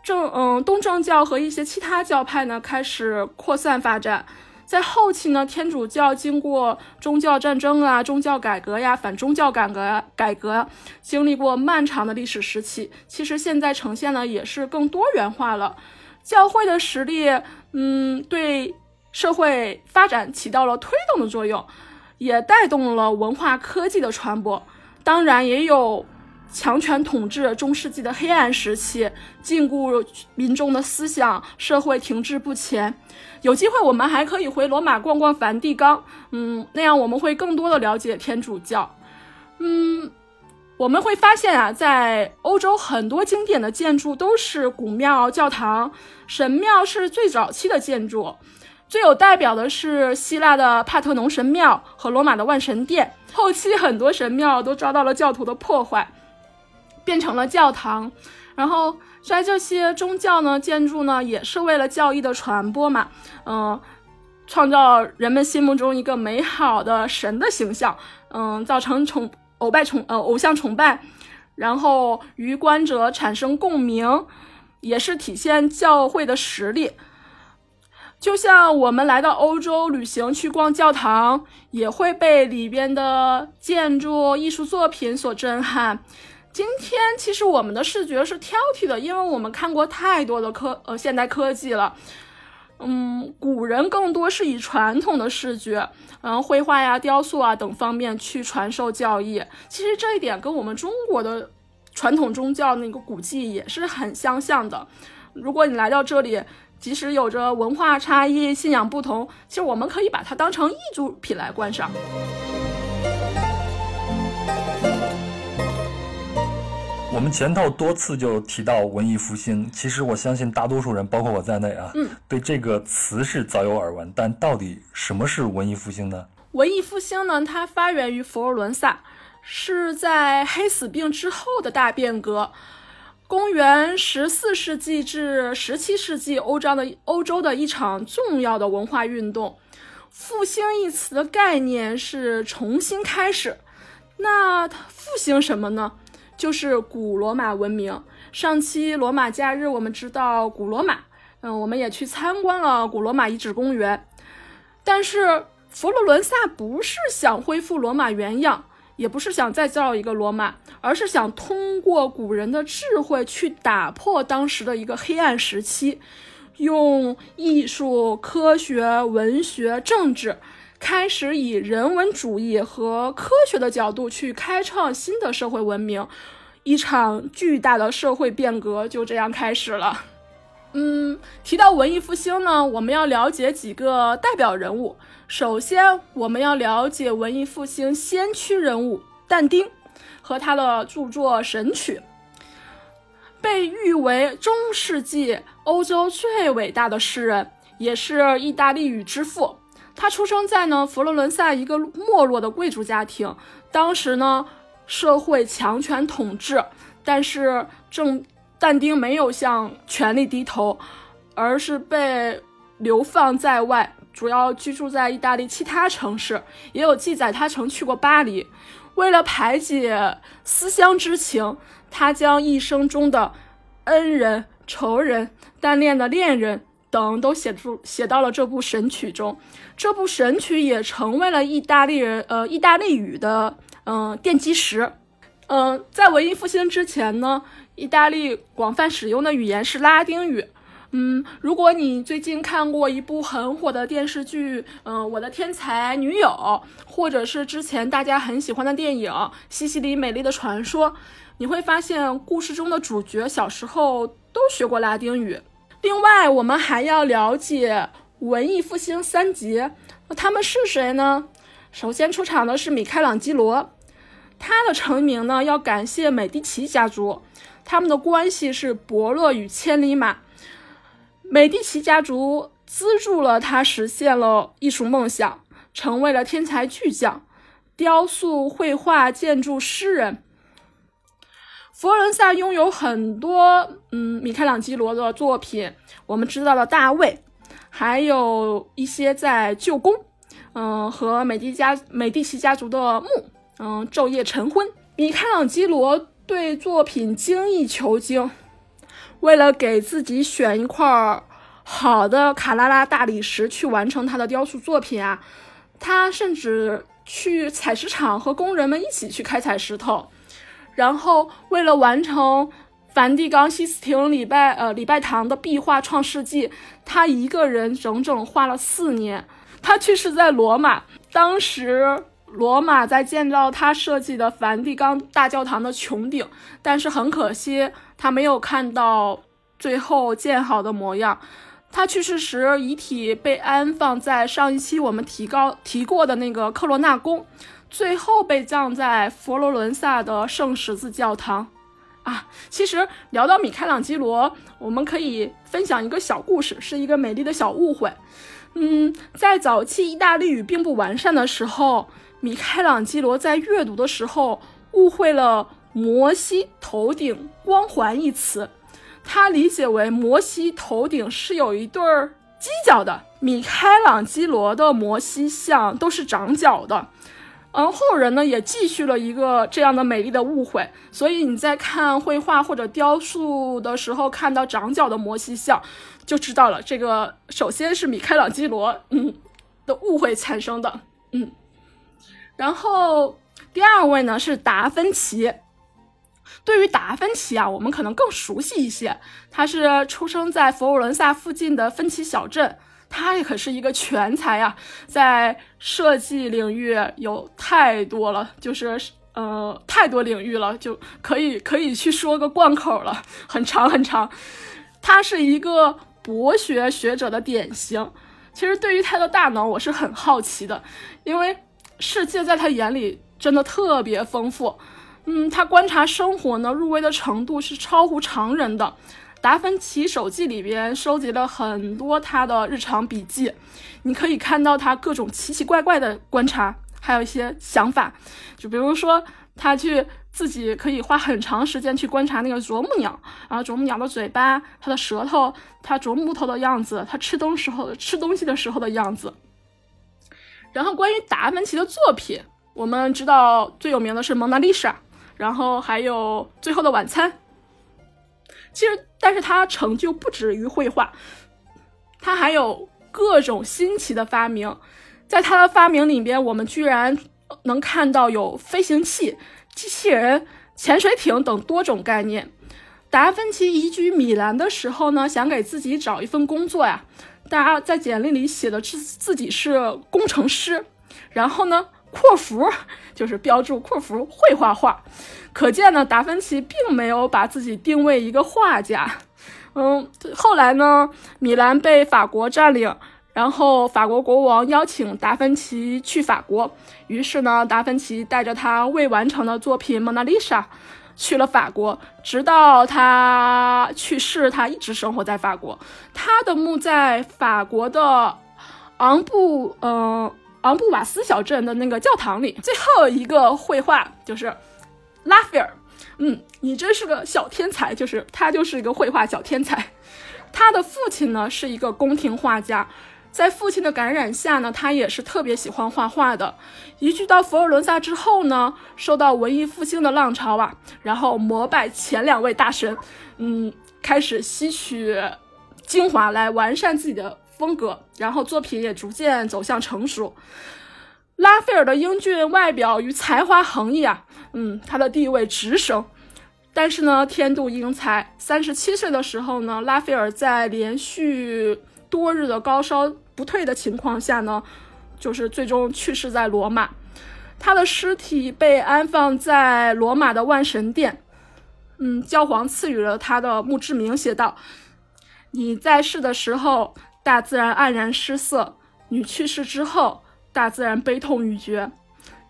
正嗯，东正教和一些其他教派呢开始扩散发展。在后期呢，天主教经过宗教战争啊、宗教改革呀、反宗教改革改革，经历过漫长的历史时期。其实现在呈现呢，也是更多元化了。教会的实力，嗯，对社会发展起到了推动的作用，也带动了文化科技的传播。当然，也有。强权统治中世纪的黑暗时期，禁锢民众的思想，社会停滞不前。有机会，我们还可以回罗马逛逛梵蒂冈，嗯，那样我们会更多的了解天主教。嗯，我们会发现啊，在欧洲很多经典的建筑都是古庙、教堂，神庙是最早期的建筑。最有代表的是希腊的帕特农神庙和罗马的万神殿。后期很多神庙都遭到了教徒的破坏，变成了教堂。然后在这些宗教呢，建筑呢也是为了教义的传播嘛，嗯，创造人们心目中一个美好的神的形象，嗯，造成崇偶拜崇呃偶像崇拜，然后与观者产生共鸣，也是体现教会的实力。就像我们来到欧洲旅行去逛教堂，也会被里边的建筑艺术作品所震撼。今天其实我们的视觉是挑剔的，因为我们看过太多的科呃现代科技了。嗯，古人更多是以传统的视觉，嗯，绘画呀、雕塑啊等方面去传授教义。其实这一点跟我们中国的传统宗教那个古迹也是很相像的。如果你来到这里，即使有着文化差异、信仰不同，其实我们可以把它当成艺术品来观赏。我们前头多次就提到文艺复兴，其实我相信大多数人，包括我在内啊，嗯，对这个词是早有耳闻。但到底什么是文艺复兴呢？文艺复兴呢，它发源于佛罗伦萨，是在黑死病之后的大变革。公元十四世纪至十七世纪，欧洲的欧洲的一场重要的文化运动。复兴一词的概念是重新开始。那复兴什么呢？就是古罗马文明。上期罗马假日，我们知道古罗马，嗯，我们也去参观了古罗马遗址公园。但是佛罗伦萨不是想恢复罗马原样。也不是想再造一个罗马，而是想通过古人的智慧去打破当时的一个黑暗时期，用艺术、科学、文学、政治，开始以人文主义和科学的角度去开创新的社会文明，一场巨大的社会变革就这样开始了。[LAUGHS] 嗯，提到文艺复兴呢，我们要了解几个代表人物。首先，我们要了解文艺复兴先驱人物但丁和他的著作《神曲》，被誉为中世纪欧洲最伟大的诗人，也是意大利语之父。他出生在呢佛罗伦萨一个没落的贵族家庭，当时呢社会强权统治，但是正但丁没有向权力低头，而是被流放在外。主要居住在意大利其他城市，也有记载他曾去过巴黎。为了排解思乡之情，他将一生中的恩人、仇人、单恋的恋人等都写出写到了这部神曲中。这部神曲也成为了意大利人呃意大利语的嗯奠基石。嗯，在文艺复兴之前呢，意大利广泛使用的语言是拉丁语。嗯，如果你最近看过一部很火的电视剧，嗯，《我的天才女友》，或者是之前大家很喜欢的电影《西西里美丽的传说》，你会发现故事中的主角小时候都学过拉丁语。另外，我们还要了解文艺复兴三杰，他们是谁呢？首先出场的是米开朗基罗，他的成名呢要感谢美第奇家族，他们的关系是伯乐与千里马。美第奇家族资助了他，实现了艺术梦想，成为了天才巨匠，雕塑、绘画、建筑诗人。佛罗伦萨拥有很多嗯米开朗基罗的作品，我们知道的大卫，还有一些在旧宫，嗯和美第家美第奇家族的墓，嗯昼夜晨昏。米开朗基罗对作品精益求精。为了给自己选一块好的卡拉拉大理石去完成他的雕塑作品啊，他甚至去采石场和工人们一起去开采石头。然后，为了完成梵蒂冈西斯廷礼拜呃礼拜堂的壁画《创世纪》，他一个人整整画了四年。他去世在罗马，当时罗马在建造他设计的梵蒂冈大教堂的穹顶，但是很可惜。他没有看到最后建好的模样。他去世时，遗体被安放在上一期我们提高提过的那个克罗纳宫。最后被葬在佛罗伦萨的圣十字教堂。啊，其实聊到米开朗基罗，我们可以分享一个小故事，是一个美丽的小误会。嗯，在早期意大利语并不完善的时候，米开朗基罗在阅读的时候误会了“摩西头顶光环”一词，他理解为摩西头顶是有一对儿犄角的。米开朗基罗的摩西像都是长角的。而后人呢也继续了一个这样的美丽的误会，所以你在看绘画或者雕塑的时候，看到长角的摩西像，就知道了这个首先是米开朗基罗嗯的误会产生的嗯，然后第二位呢是达芬奇。对于达芬奇啊，我们可能更熟悉一些，他是出生在佛罗伦萨附近的芬奇小镇。他也可是一个全才呀，在设计领域有太多了，就是呃太多领域了，就可以可以去说个贯口了，很长很长。他是一个博学学者的典型。其实对于他的大脑，我是很好奇的，因为世界在他眼里真的特别丰富。嗯，他观察生活呢，入微的程度是超乎常人的。达芬奇手记里边收集了很多他的日常笔记，你可以看到他各种奇奇怪怪的观察，还有一些想法。就比如说，他去自己可以花很长时间去观察那个啄木鸟，然后啄木鸟的嘴巴、它的舌头、它啄木头的样子、它吃东时候吃东西的时候的样子。然后关于达芬奇的作品，我们知道最有名的是《蒙娜丽莎》，然后还有《最后的晚餐》。其实，但是他成就不止于绘画，他还有各种新奇的发明。在他的发明里边，我们居然能看到有飞行器、机器人、潜水艇等多种概念。达芬奇移居米兰的时候呢，想给自己找一份工作呀，大家在简历里写的自自己是工程师，然后呢。括弧就是标注括弧会画画，可见呢，达芬奇并没有把自己定位一个画家。嗯，后来呢，米兰被法国占领，然后法国国王邀请达芬奇去法国，于是呢，达芬奇带着他未完成的作品《蒙娜丽莎》去了法国，直到他去世，他一直生活在法国。他的墓在法国的昂布，嗯。昂布瓦斯小镇的那个教堂里，最后一个绘画就是拉斐尔。嗯，你真是个小天才，就是他就是一个绘画小天才。他的父亲呢是一个宫廷画家，在父亲的感染下呢，他也是特别喜欢画画的。移居到佛罗伦萨之后呢，受到文艺复兴的浪潮啊，然后膜拜前两位大神，嗯，开始吸取精华来完善自己的。风格，然后作品也逐渐走向成熟。拉斐尔的英俊外表与才华横溢啊，嗯，他的地位直升。但是呢，天妒英才，三十七岁的时候呢，拉斐尔在连续多日的高烧不退的情况下呢，就是最终去世在罗马。他的尸体被安放在罗马的万神殿。嗯，教皇赐予了他的墓志铭，写道：“你在世的时候。”大自然黯然失色，女去世之后，大自然悲痛欲绝。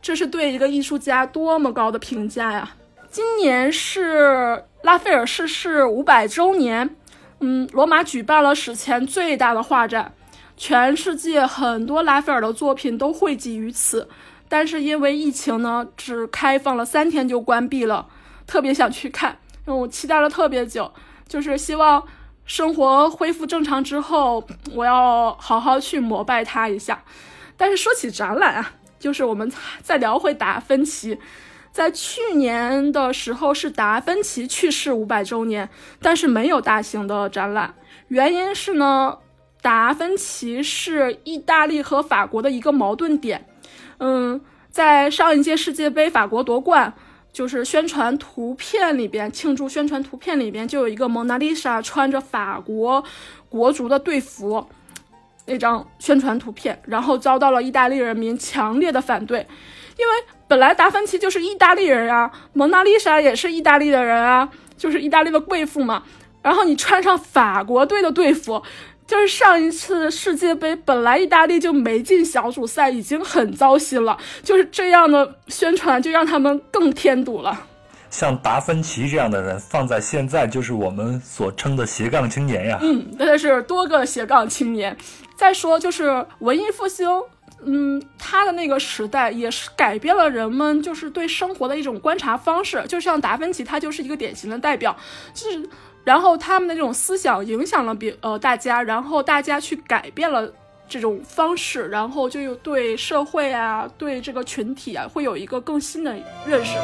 这是对一个艺术家多么高的评价呀！今年是拉斐尔逝世五百周年，嗯，罗马举办了史前最大的画展，全世界很多拉斐尔的作品都汇集于此。但是因为疫情呢，只开放了三天就关闭了。特别想去看，因为我期待了特别久，就是希望。生活恢复正常之后，我要好好去膜拜他一下。但是说起展览啊，就是我们再聊回达芬奇，在去年的时候是达芬奇去世五百周年，但是没有大型的展览。原因是呢，达芬奇是意大利和法国的一个矛盾点。嗯，在上一届世界杯，法国夺冠。就是宣传图片里边，庆祝宣传图片里边就有一个蒙娜丽莎穿着法国国足的队服那张宣传图片，然后遭到了意大利人民强烈的反对，因为本来达芬奇就是意大利人啊，蒙娜丽莎也是意大利的人啊，就是意大利的贵妇嘛，然后你穿上法国队的队服，就是上一次世界杯，本来意大利就没进小组赛，已经很糟心了，就是这样的宣传就让他们更添堵了。像达芬奇这样的人，放在现在就是我们所称的斜杠青年呀。嗯，真的是多个斜杠青年。再说就是文艺复兴，嗯，他的那个时代也是改变了人们就是对生活的一种观察方式，就像达芬奇，他就是一个典型的代表，就是。然后他们的这种思想影响了别呃大家，然后大家去改变了这种方式，然后就又对社会啊，对这个群体啊，会有一个更新的认识。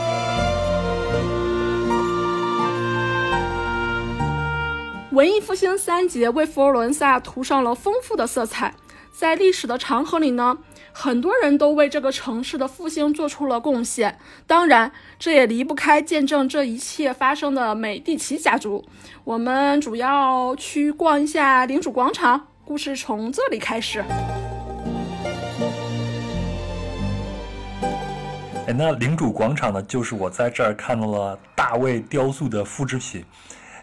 文艺复兴三杰为佛罗伦萨涂上了丰富的色彩，在历史的长河里呢。很多人都为这个城市的复兴做出了贡献，当然，这也离不开见证这一切发生的美第奇家族。我们主要去逛一下领主广场，故事从这里开始。哎，那领主广场呢？就是我在这儿看到了大卫雕塑的复制品。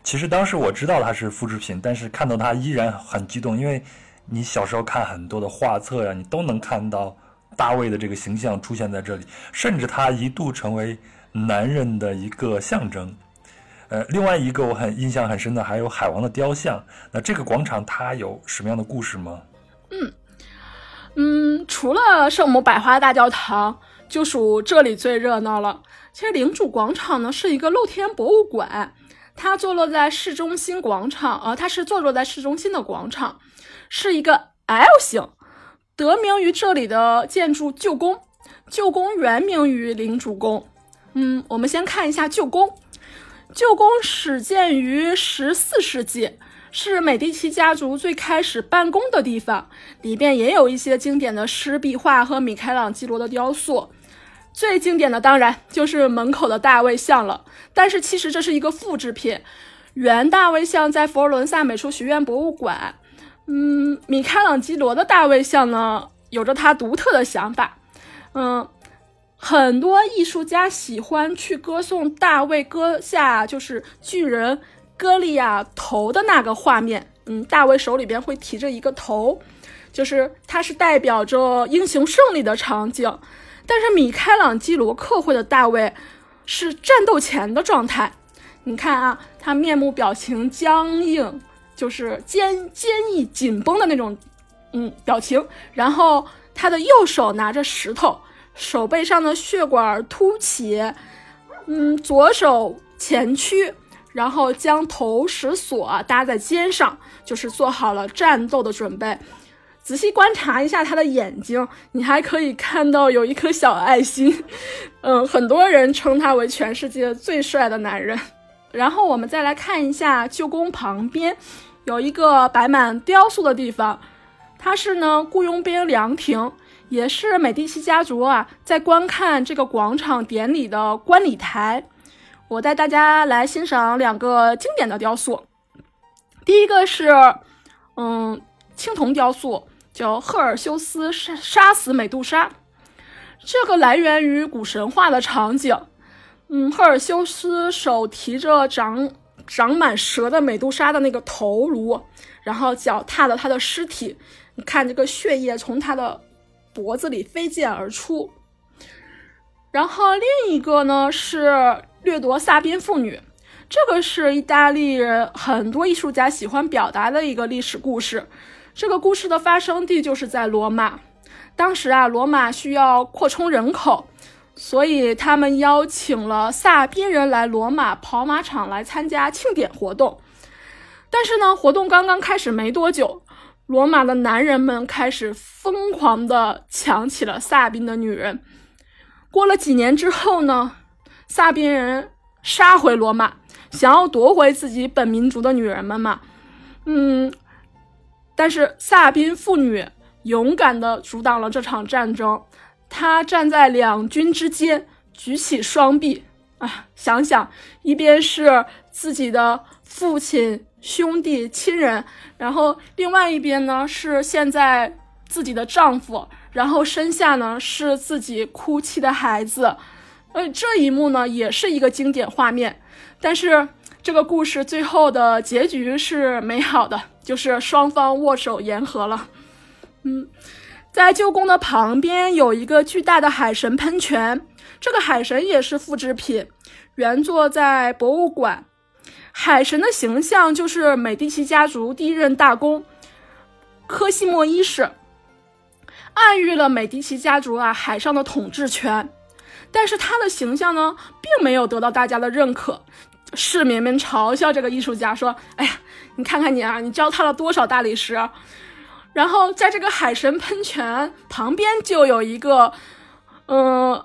其实当时我知道它是复制品，但是看到它依然很激动，因为。你小时候看很多的画册呀，你都能看到大卫的这个形象出现在这里，甚至他一度成为男人的一个象征。呃，另外一个我很印象很深的还有海王的雕像。那这个广场它有什么样的故事吗？嗯嗯，除了圣母百花大教堂，就属这里最热闹了。其实领主广场呢是一个露天博物馆，它坐落在市中心广场，呃，它是坐落在市中心的广场。是一个 L 型，得名于这里的建筑旧宫。旧宫原名于领主宫。嗯，我们先看一下旧宫。旧宫始建于十四世纪，是美第奇家族最开始办公的地方。里边也有一些经典的湿壁画和米开朗基罗的雕塑。最经典的当然就是门口的大卫像了。但是其实这是一个复制品，原大卫像在佛罗伦萨美术学院博物馆。嗯，米开朗基罗的大卫像呢，有着他独特的想法。嗯，很多艺术家喜欢去歌颂大卫割下就是巨人歌利亚头的那个画面。嗯，大卫手里边会提着一个头，就是它是代表着英雄胜利的场景。但是米开朗基罗刻绘的大卫是战斗前的状态。你看啊，他面目表情僵硬。就是坚坚毅紧绷的那种，嗯，表情。然后他的右手拿着石头，手背上的血管凸起，嗯，左手前屈，然后将头石锁搭在肩上，就是做好了战斗的准备。仔细观察一下他的眼睛，你还可以看到有一颗小爱心。[LAUGHS] 嗯，很多人称他为全世界最帅的男人。然后我们再来看一下旧宫旁边。有一个摆满雕塑的地方，它是呢雇佣兵凉亭，也是美第奇家族啊在观看这个广场典礼的观礼台。我带大家来欣赏两个经典的雕塑。第一个是，嗯，青铜雕塑，叫赫尔修斯杀杀死美杜莎。这个来源于古神话的场景。嗯，赫尔修斯手提着长。长满蛇的美杜莎的那个头颅，然后脚踏着她的尸体，你看这个血液从她的脖子里飞溅而出。然后另一个呢是掠夺萨宾妇女，这个是意大利人很多艺术家喜欢表达的一个历史故事。这个故事的发生地就是在罗马，当时啊，罗马需要扩充人口。所以他们邀请了萨宾人来罗马跑马场来参加庆典活动，但是呢，活动刚刚开始没多久，罗马的男人们开始疯狂的抢起了萨宾的女人。过了几年之后呢，萨宾人杀回罗马，想要夺回自己本民族的女人们嘛，嗯，但是萨宾妇女勇敢的阻挡了这场战争。他站在两军之间，举起双臂啊！想想，一边是自己的父亲、兄弟、亲人，然后另外一边呢是现在自己的丈夫，然后身下呢是自己哭泣的孩子。呃，这一幕呢也是一个经典画面。但是这个故事最后的结局是美好的，就是双方握手言和了。嗯，在旧宫的旁边有一个巨大的海神喷泉，这个海神也是复制品，原作在博物馆。海神的形象就是美第奇家族第一任大公科西莫一世，暗喻了美第奇家族啊海上的统治权。但是他的形象呢，并没有得到大家的认可。市民们嘲笑这个艺术家说：“哎呀，你看看你啊，你糟蹋了多少大理石！”然后在这个海神喷泉旁边就有一个，嗯，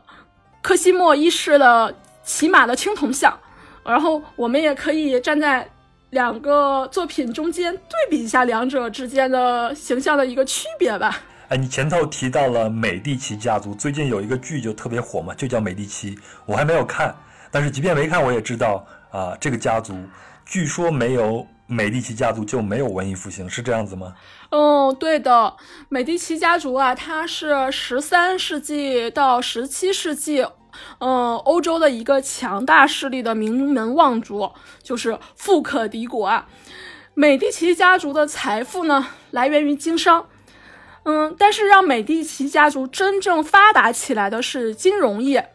科西莫一世的骑马的青铜像。然后我们也可以站在两个作品中间对比一下两者之间的形象的一个区别吧。哎，你前头提到了美第奇家族，最近有一个剧就特别火嘛，就叫《美第奇》，我还没有看，但是即便没看，我也知道啊，这个家族据说没有美第奇家族就没有文艺复兴，是这样子吗？嗯，对的，美第奇家族啊，它是十三世纪到十七世纪，嗯，欧洲的一个强大势力的名门望族，就是富可敌国啊。美第奇家族的财富呢，来源于经商。嗯，但是让美第奇家族真正发达起来的是金融业。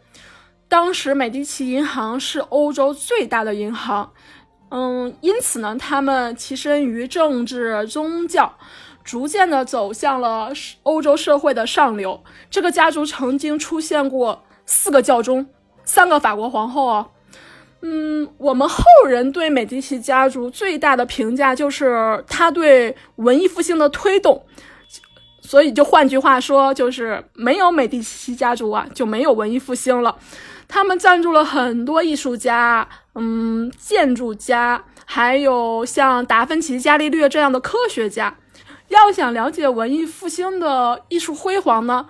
当时美第奇银行是欧洲最大的银行，嗯，因此呢，他们跻身于政治、宗教，逐渐的走向了欧洲社会的上流。这个家族曾经出现过四个教宗、三个法国皇后啊。嗯，我们后人对美第奇家族最大的评价就是他对文艺复兴的推动。所以，就换句话说，就是没有美第奇家族啊，就没有文艺复兴了。他们赞助了很多艺术家、嗯，建筑家，还有像达芬奇、伽利略这样的科学家。要想了解文艺复兴的艺术辉煌呢，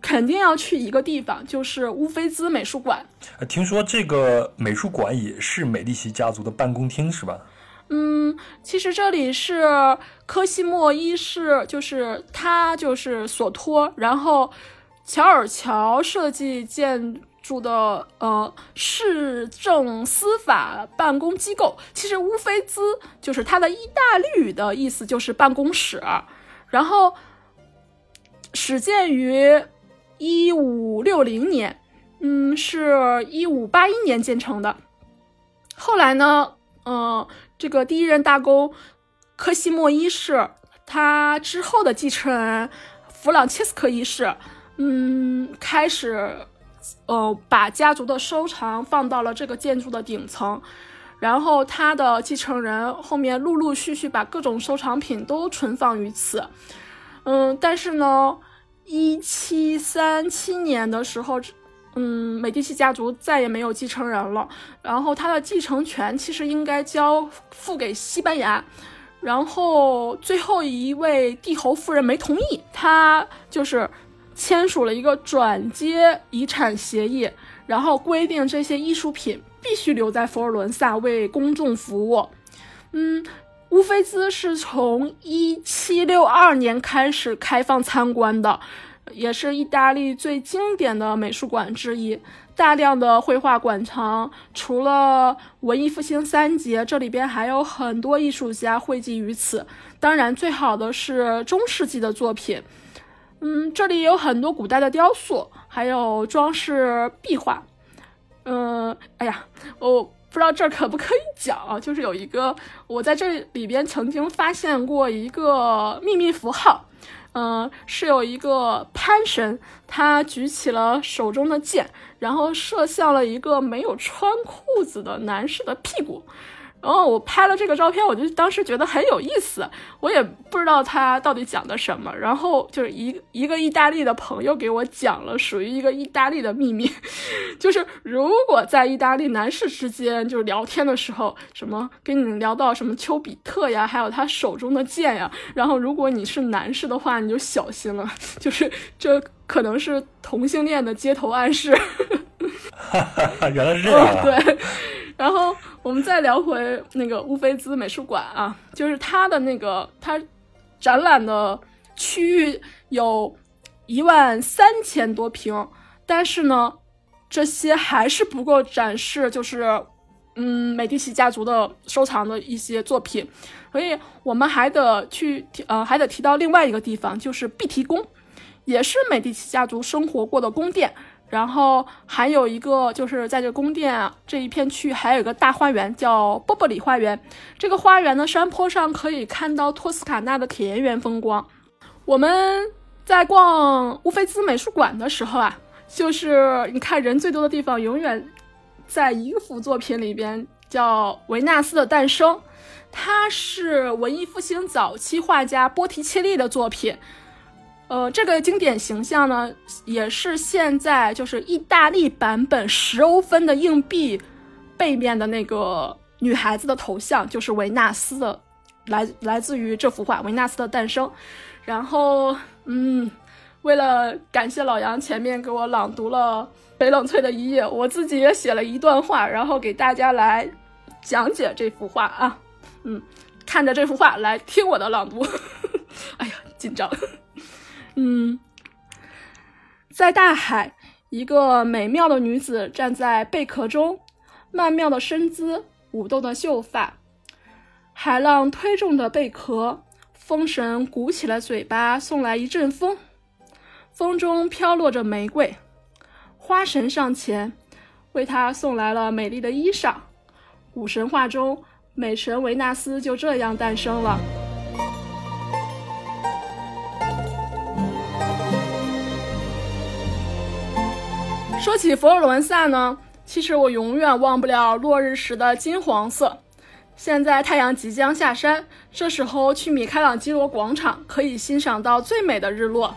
肯定要去一个地方，就是乌菲兹美术馆。听说这个美术馆也是美第奇家族的办公厅，是吧？嗯，其实这里是科西莫一世，就是他就是所托，然后乔尔乔设计建住的呃市政司法办公机构。其实乌菲兹就是它的意大利语的意思，就是办公室。然后始建于一五六零年，嗯，是一五八一年建成的。后来呢，嗯。这个第一任大公科西莫一世，他之后的继承人弗朗切斯科一世，嗯，开始，呃，把家族的收藏放到了这个建筑的顶层，然后他的继承人后面陆陆续续把各种收藏品都存放于此，嗯，但是呢，一七三七年的时候。嗯，美第奇家族再也没有继承人了，然后他的继承权其实应该交付给西班牙，然后最后一位帝侯夫人没同意，他就是签署了一个转接遗产协议，然后规定这些艺术品必须留在佛罗伦萨为公众服务。嗯，乌菲兹是从一七六二年开始开放参观的。也是意大利最经典的美术馆之一，大量的绘画馆藏。除了文艺复兴三杰，这里边还有很多艺术家汇集于此。当然，最好的是中世纪的作品。嗯，这里有很多古代的雕塑，还有装饰壁画。嗯，哎呀，我不知道这可不可以讲啊？就是有一个，我在这里边曾经发现过一个秘密符号。嗯，是有一个潘神，他举起了手中的剑，然后射向了一个没有穿裤子的男士的屁股。然后我拍了这个照片，我就当时觉得很有意思，我也不知道他到底讲的什么。然后就是一一个意大利的朋友给我讲了属于一个意大利的秘密，[LAUGHS] 就是如果在意大利男士之间就是聊天的时候，什么跟你聊到什么丘比特呀，还有他手中的剑呀，然后如果你是男士的话，你就小心了，就是这可能是同性恋的街头暗示。[LAUGHS] 原来是这样。[LAUGHS] 对，然后。我们再聊回那个乌菲兹美术馆啊，就是它的那个它展览的区域有一万三千多平，但是呢，这些还是不够展示，就是嗯美第奇家族的收藏的一些作品，所以我们还得去提呃还得提到另外一个地方，就是碧提宫，也是美第奇家族生活过的宫殿。然后还有一个就是在这宫殿啊这一片区域，还有一个大花园，叫波波里花园。这个花园呢山坡上可以看到托斯卡纳的田园风光。我们在逛乌菲兹美术馆的时候啊，就是你看人最多的地方，永远在一幅作品里边，叫《维纳斯的诞生》，它是文艺复兴早期画家波提切利的作品。呃，这个经典形象呢，也是现在就是意大利版本十欧分的硬币背面的那个女孩子的头像，就是维纳斯的，来来自于这幅画《维纳斯的诞生》。然后，嗯，为了感谢老杨前面给我朗读了翡冷翠的一页，我自己也写了一段话，然后给大家来讲解这幅画啊。嗯，看着这幅画来听我的朗读，[LAUGHS] 哎呀，紧张。嗯，在大海，一个美妙的女子站在贝壳中，曼妙的身姿，舞动的秀发，海浪推动着贝壳，风神鼓起了嘴巴，送来一阵风，风中飘落着玫瑰，花神上前，为她送来了美丽的衣裳，古神话中，美神维纳斯就这样诞生了。说起佛罗伦萨呢，其实我永远忘不了落日时的金黄色。现在太阳即将下山，这时候去米开朗基罗广场可以欣赏到最美的日落。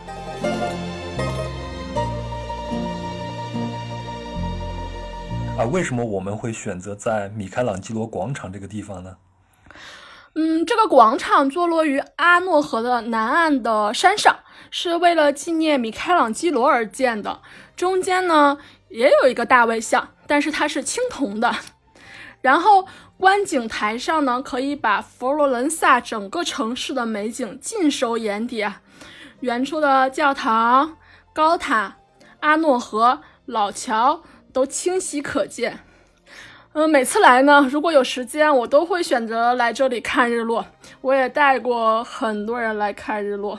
啊，为什么我们会选择在米开朗基罗广场这个地方呢？嗯，这个广场坐落于阿诺河的南岸的山上。是为了纪念米开朗基罗而建的，中间呢也有一个大卫像，但是它是青铜的。[LAUGHS] 然后观景台上呢，可以把佛罗伦萨整个城市的美景尽收眼底啊，远处的教堂、高塔、阿诺河、老桥都清晰可见。嗯，每次来呢，如果有时间，我都会选择来这里看日落。我也带过很多人来看日落。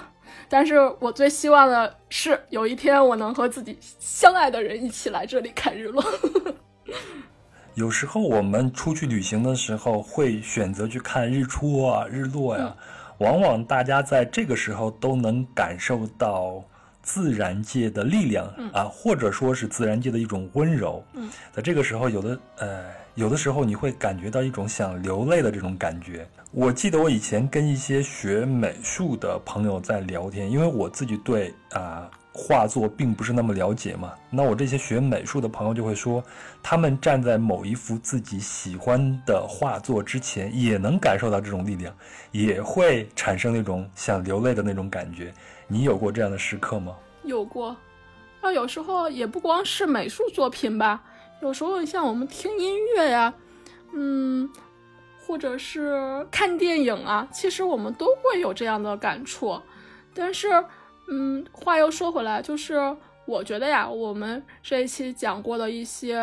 但是我最希望的是有一天我能和自己相爱的人一起来这里看日落。[LAUGHS] 有时候我们出去旅行的时候会选择去看日出啊、日落呀，往往大家在这个时候都能感受到自然界的力量啊，或者说是自然界的一种温柔。嗯，在这个时候，有的呃。有的时候你会感觉到一种想流泪的这种感觉。我记得我以前跟一些学美术的朋友在聊天，因为我自己对啊画作并不是那么了解嘛。那我这些学美术的朋友就会说，他们站在某一幅自己喜欢的画作之前，也能感受到这种力量，也会产生那种想流泪的那种感觉。你有过这样的时刻吗？有过，那，有时候也不光是美术作品吧。有时候像我们听音乐呀，嗯，或者是看电影啊，其实我们都会有这样的感触。但是，嗯，话又说回来，就是我觉得呀，我们这一期讲过的一些，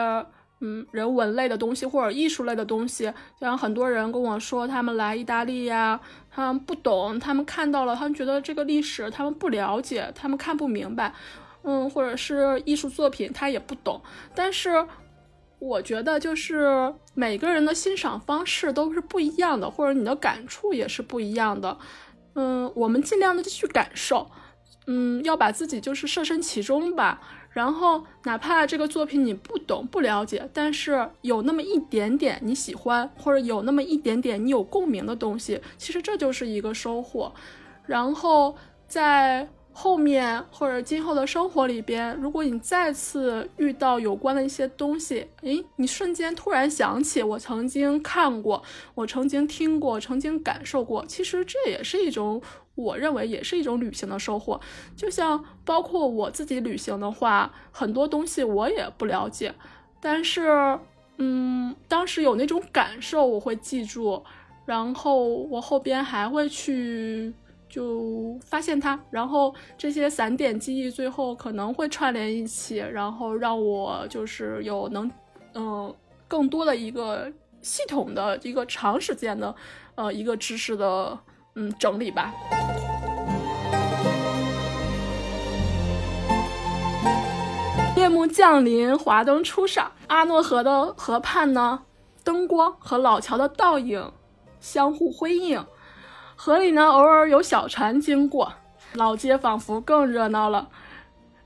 嗯，人文类的东西或者艺术类的东西，像很多人跟我说，他们来意大利呀，他们不懂，他们看到了，他们觉得这个历史他们不了解，他们看不明白，嗯，或者是艺术作品他也不懂，但是。我觉得就是每个人的欣赏方式都是不一样的，或者你的感触也是不一样的。嗯，我们尽量的去感受，嗯，要把自己就是设身其中吧。然后哪怕这个作品你不懂不了解，但是有那么一点点你喜欢，或者有那么一点点你有共鸣的东西，其实这就是一个收获。然后在。后面或者今后的生活里边，如果你再次遇到有关的一些东西，诶，你瞬间突然想起我曾经看过，我曾经听过，曾经感受过，其实这也是一种，我认为也是一种旅行的收获。就像包括我自己旅行的话，很多东西我也不了解，但是，嗯，当时有那种感受，我会记住，然后我后边还会去。就发现它，然后这些散点记忆最后可能会串联一起，然后让我就是有能，嗯，更多的一个系统的一个长时间的呃一个知识的嗯整理吧。夜幕降临，华灯初上，阿诺河的河畔呢，灯光和老桥的倒影相互辉映，河里呢偶尔有小船经过，老街仿佛更热闹了。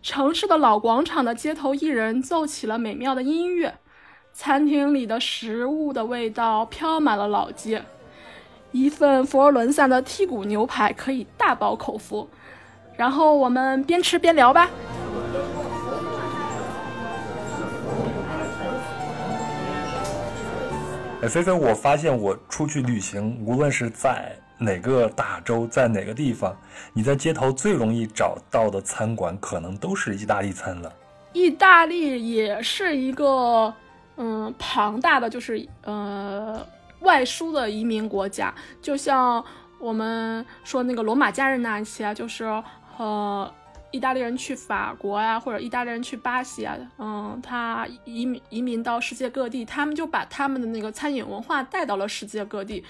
城市的老广场的街头艺人奏起了美妙的音乐，餐厅里的食物的味道飘满了老街。一份佛罗伦萨的剔骨牛排可以大饱口福，然后我们边吃边聊吧。哎，菲菲，我发现我出去旅行，无论是在哪个大洲，在哪个地方，你在街头最容易找到的餐馆，可能都是意大利餐了。意大利也是一个嗯庞大的，就是呃外输的移民国家，就像我们说那个罗马假日那一期啊，就是呃。意大利人去法国呀，或者意大利人去巴西啊，嗯，他移民移民到世界各地，他们就把他们的那个餐饮文化带到了世界各地。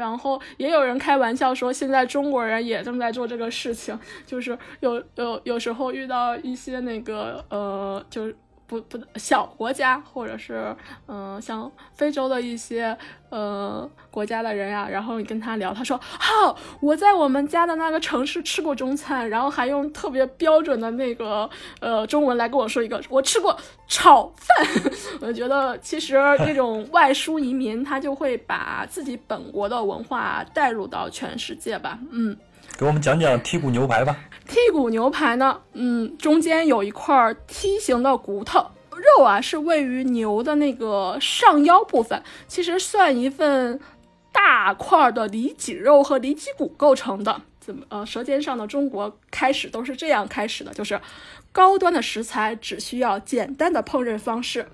然后也有人开玩笑说，现在中国人也正在做这个事情，就是有有有时候遇到一些那个呃，就是。不不小国家，或者是嗯，像非洲的一些呃国家的人呀，然后你跟他聊，他说好，我在我们家的那个城市吃过中餐，然后还用特别标准的那个呃中文来跟我说一个，我吃过炒饭。[LAUGHS] 我觉得其实这种外输移民，他就会把自己本国的文化带入到全世界吧。嗯，给我们讲讲剔骨牛排吧。剔骨牛排呢，嗯，中间有一块梯形的骨头肉啊，是位于牛的那个上腰部分，其实算一份大块的里脊肉和里脊骨构成的。怎么呃，舌尖上的中国开始都是这样开始的，就是高端的食材只需要简单的烹饪方式。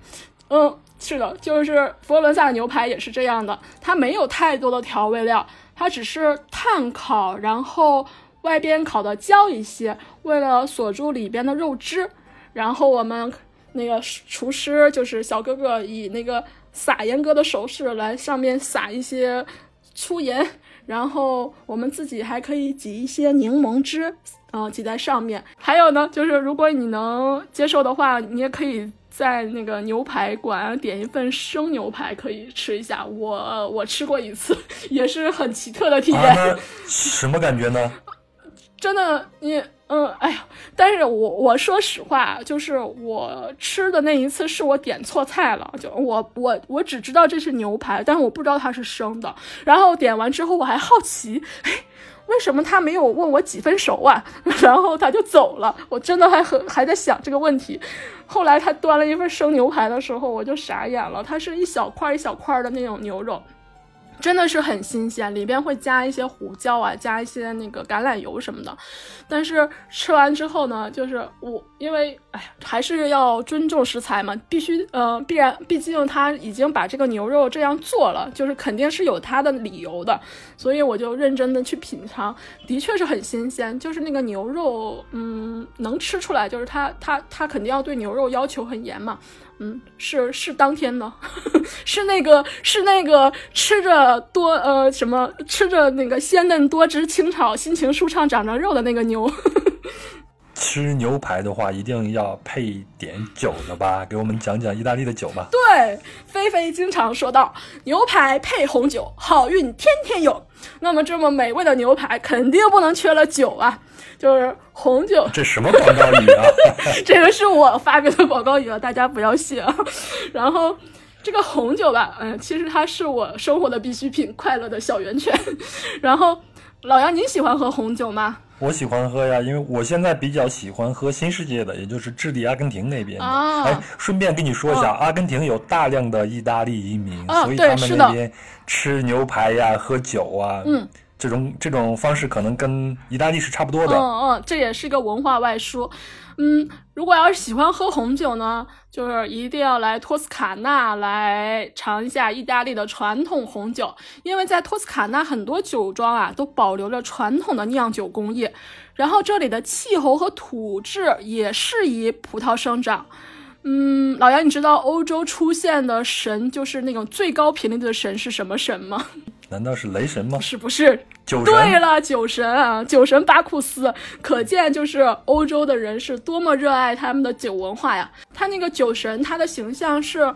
嗯，是的，就是佛罗伦萨牛排也是这样的，它没有太多的调味料，它只是炭烤，然后。外边烤的焦一些，为了锁住里边的肉汁，然后我们那个厨师就是小哥哥以那个撒盐哥的手势来上面撒一些粗盐，然后我们自己还可以挤一些柠檬汁，嗯，挤在上面。还有呢，就是如果你能接受的话，你也可以在那个牛排馆点一份生牛排，可以吃一下。我我吃过一次，也是很奇特的体验。什么感觉呢？[LAUGHS] 真的，你嗯，哎呀，但是我我说实话，就是我吃的那一次是我点错菜了，就我我我只知道这是牛排，但是我不知道它是生的。然后点完之后，我还好奇，哎，为什么他没有问我几分熟啊？[LAUGHS] 然后他就走了，我真的还很还在想这个问题。后来他端了一份生牛排的时候，我就傻眼了，它是一小块一小块的那种牛肉。真的是很新鲜，里边会加一些胡椒啊，加一些那个橄榄油什么的。但是吃完之后呢，就是我因为哎呀，还是要尊重食材嘛，必须呃，必然，毕竟他已经把这个牛肉这样做了，就是肯定是有他的理由的。所以我就认真的去品尝，的确是很新鲜，就是那个牛肉，嗯，能吃出来，就是他他他肯定要对牛肉要求很严嘛。嗯，是是当天的，[LAUGHS] 是那个是那个吃着多呃什么吃着那个鲜嫩多汁清炒心情舒畅长着肉的那个牛。[LAUGHS] 吃牛排的话，一定要配点酒的吧？给我们讲讲意大利的酒吧。对，菲菲经常说到，牛排配红酒，好运天天有。那么这么美味的牛排，肯定不能缺了酒啊。就是红酒，这什么广告语啊？[LAUGHS] 这个是我发明的广告语啊，大家不要信啊。然后这个红酒吧，嗯，其实它是我生活的必需品，快乐的小源泉。然后老杨，您喜欢喝红酒吗？我喜欢喝呀，因为我现在比较喜欢喝新世界的，也就是智利、阿根廷那边的。哎，顺便跟你说一下，阿根廷有大量的意大利移民，所以他们那边吃牛排呀、喝酒啊。嗯。这种这种方式可能跟意大利是差不多的。嗯嗯，这也是一个文化外输。嗯，如果要是喜欢喝红酒呢，就是一定要来托斯卡纳来尝一下意大利的传统红酒，因为在托斯卡纳很多酒庄啊都保留了传统的酿酒工艺，然后这里的气候和土质也适宜葡萄生长。嗯，老杨，你知道欧洲出现的神就是那种最高频率的神是什么神吗？难道是雷神吗？是不是？酒神。对了，酒神啊，酒神巴库斯，可见就是欧洲的人是多么热爱他们的酒文化呀。他那个酒神，他的形象是。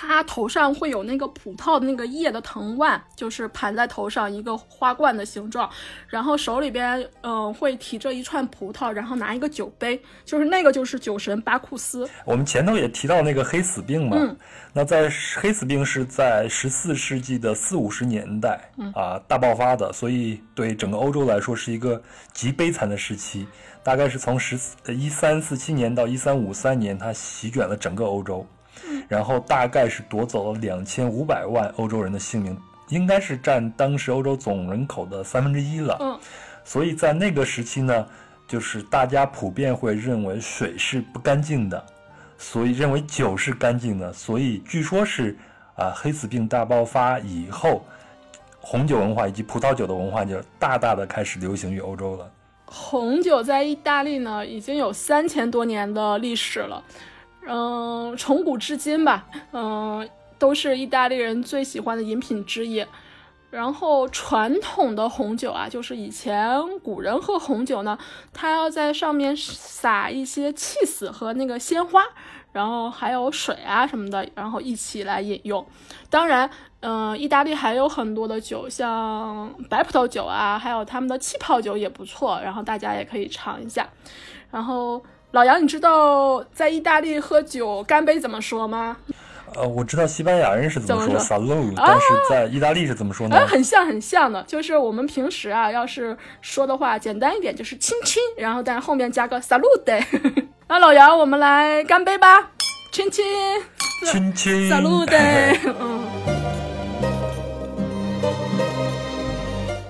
他头上会有那个葡萄的那个叶的藤蔓，就是盘在头上一个花冠的形状，然后手里边嗯会提着一串葡萄，然后拿一个酒杯，就是那个就是酒神巴库斯。我们前头也提到那个黑死病嘛，那在黑死病是在十四世纪的四五十年代啊大爆发的，所以对整个欧洲来说是一个极悲惨的时期，大概是从十一三四七年到一三五三年，它席卷了整个欧洲。然后大概是夺走了两千五百万欧洲人的性命，应该是占当时欧洲总人口的三分之一了。嗯，所以在那个时期呢，就是大家普遍会认为水是不干净的，所以认为酒是干净的。所以据说是啊，黑死病大爆发以后，红酒文化以及葡萄酒的文化就大大的开始流行于欧洲了。红酒在意大利呢，已经有三千多年的历史了。嗯，从古至今吧，嗯，都是意大利人最喜欢的饮品之一。然后传统的红酒啊，就是以前古人喝红酒呢，他要在上面撒一些气死和那个鲜花，然后还有水啊什么的，然后一起来饮用。当然，嗯，意大利还有很多的酒，像白葡萄酒啊，还有他们的气泡酒也不错，然后大家也可以尝一下。然后。老杨，你知道在意大利喝酒干杯怎么说吗？呃，我知道西班牙人是怎么说 “salud”，但是在意大利是怎么说呢？啊很像很像的，就是我们平时啊，要是说的话，简单一点就是“亲亲”，然后但后面加个 “salud”。[LAUGHS] 那老杨，我们来干杯吧，亲亲，亲亲，salud。[LAUGHS] 嗯。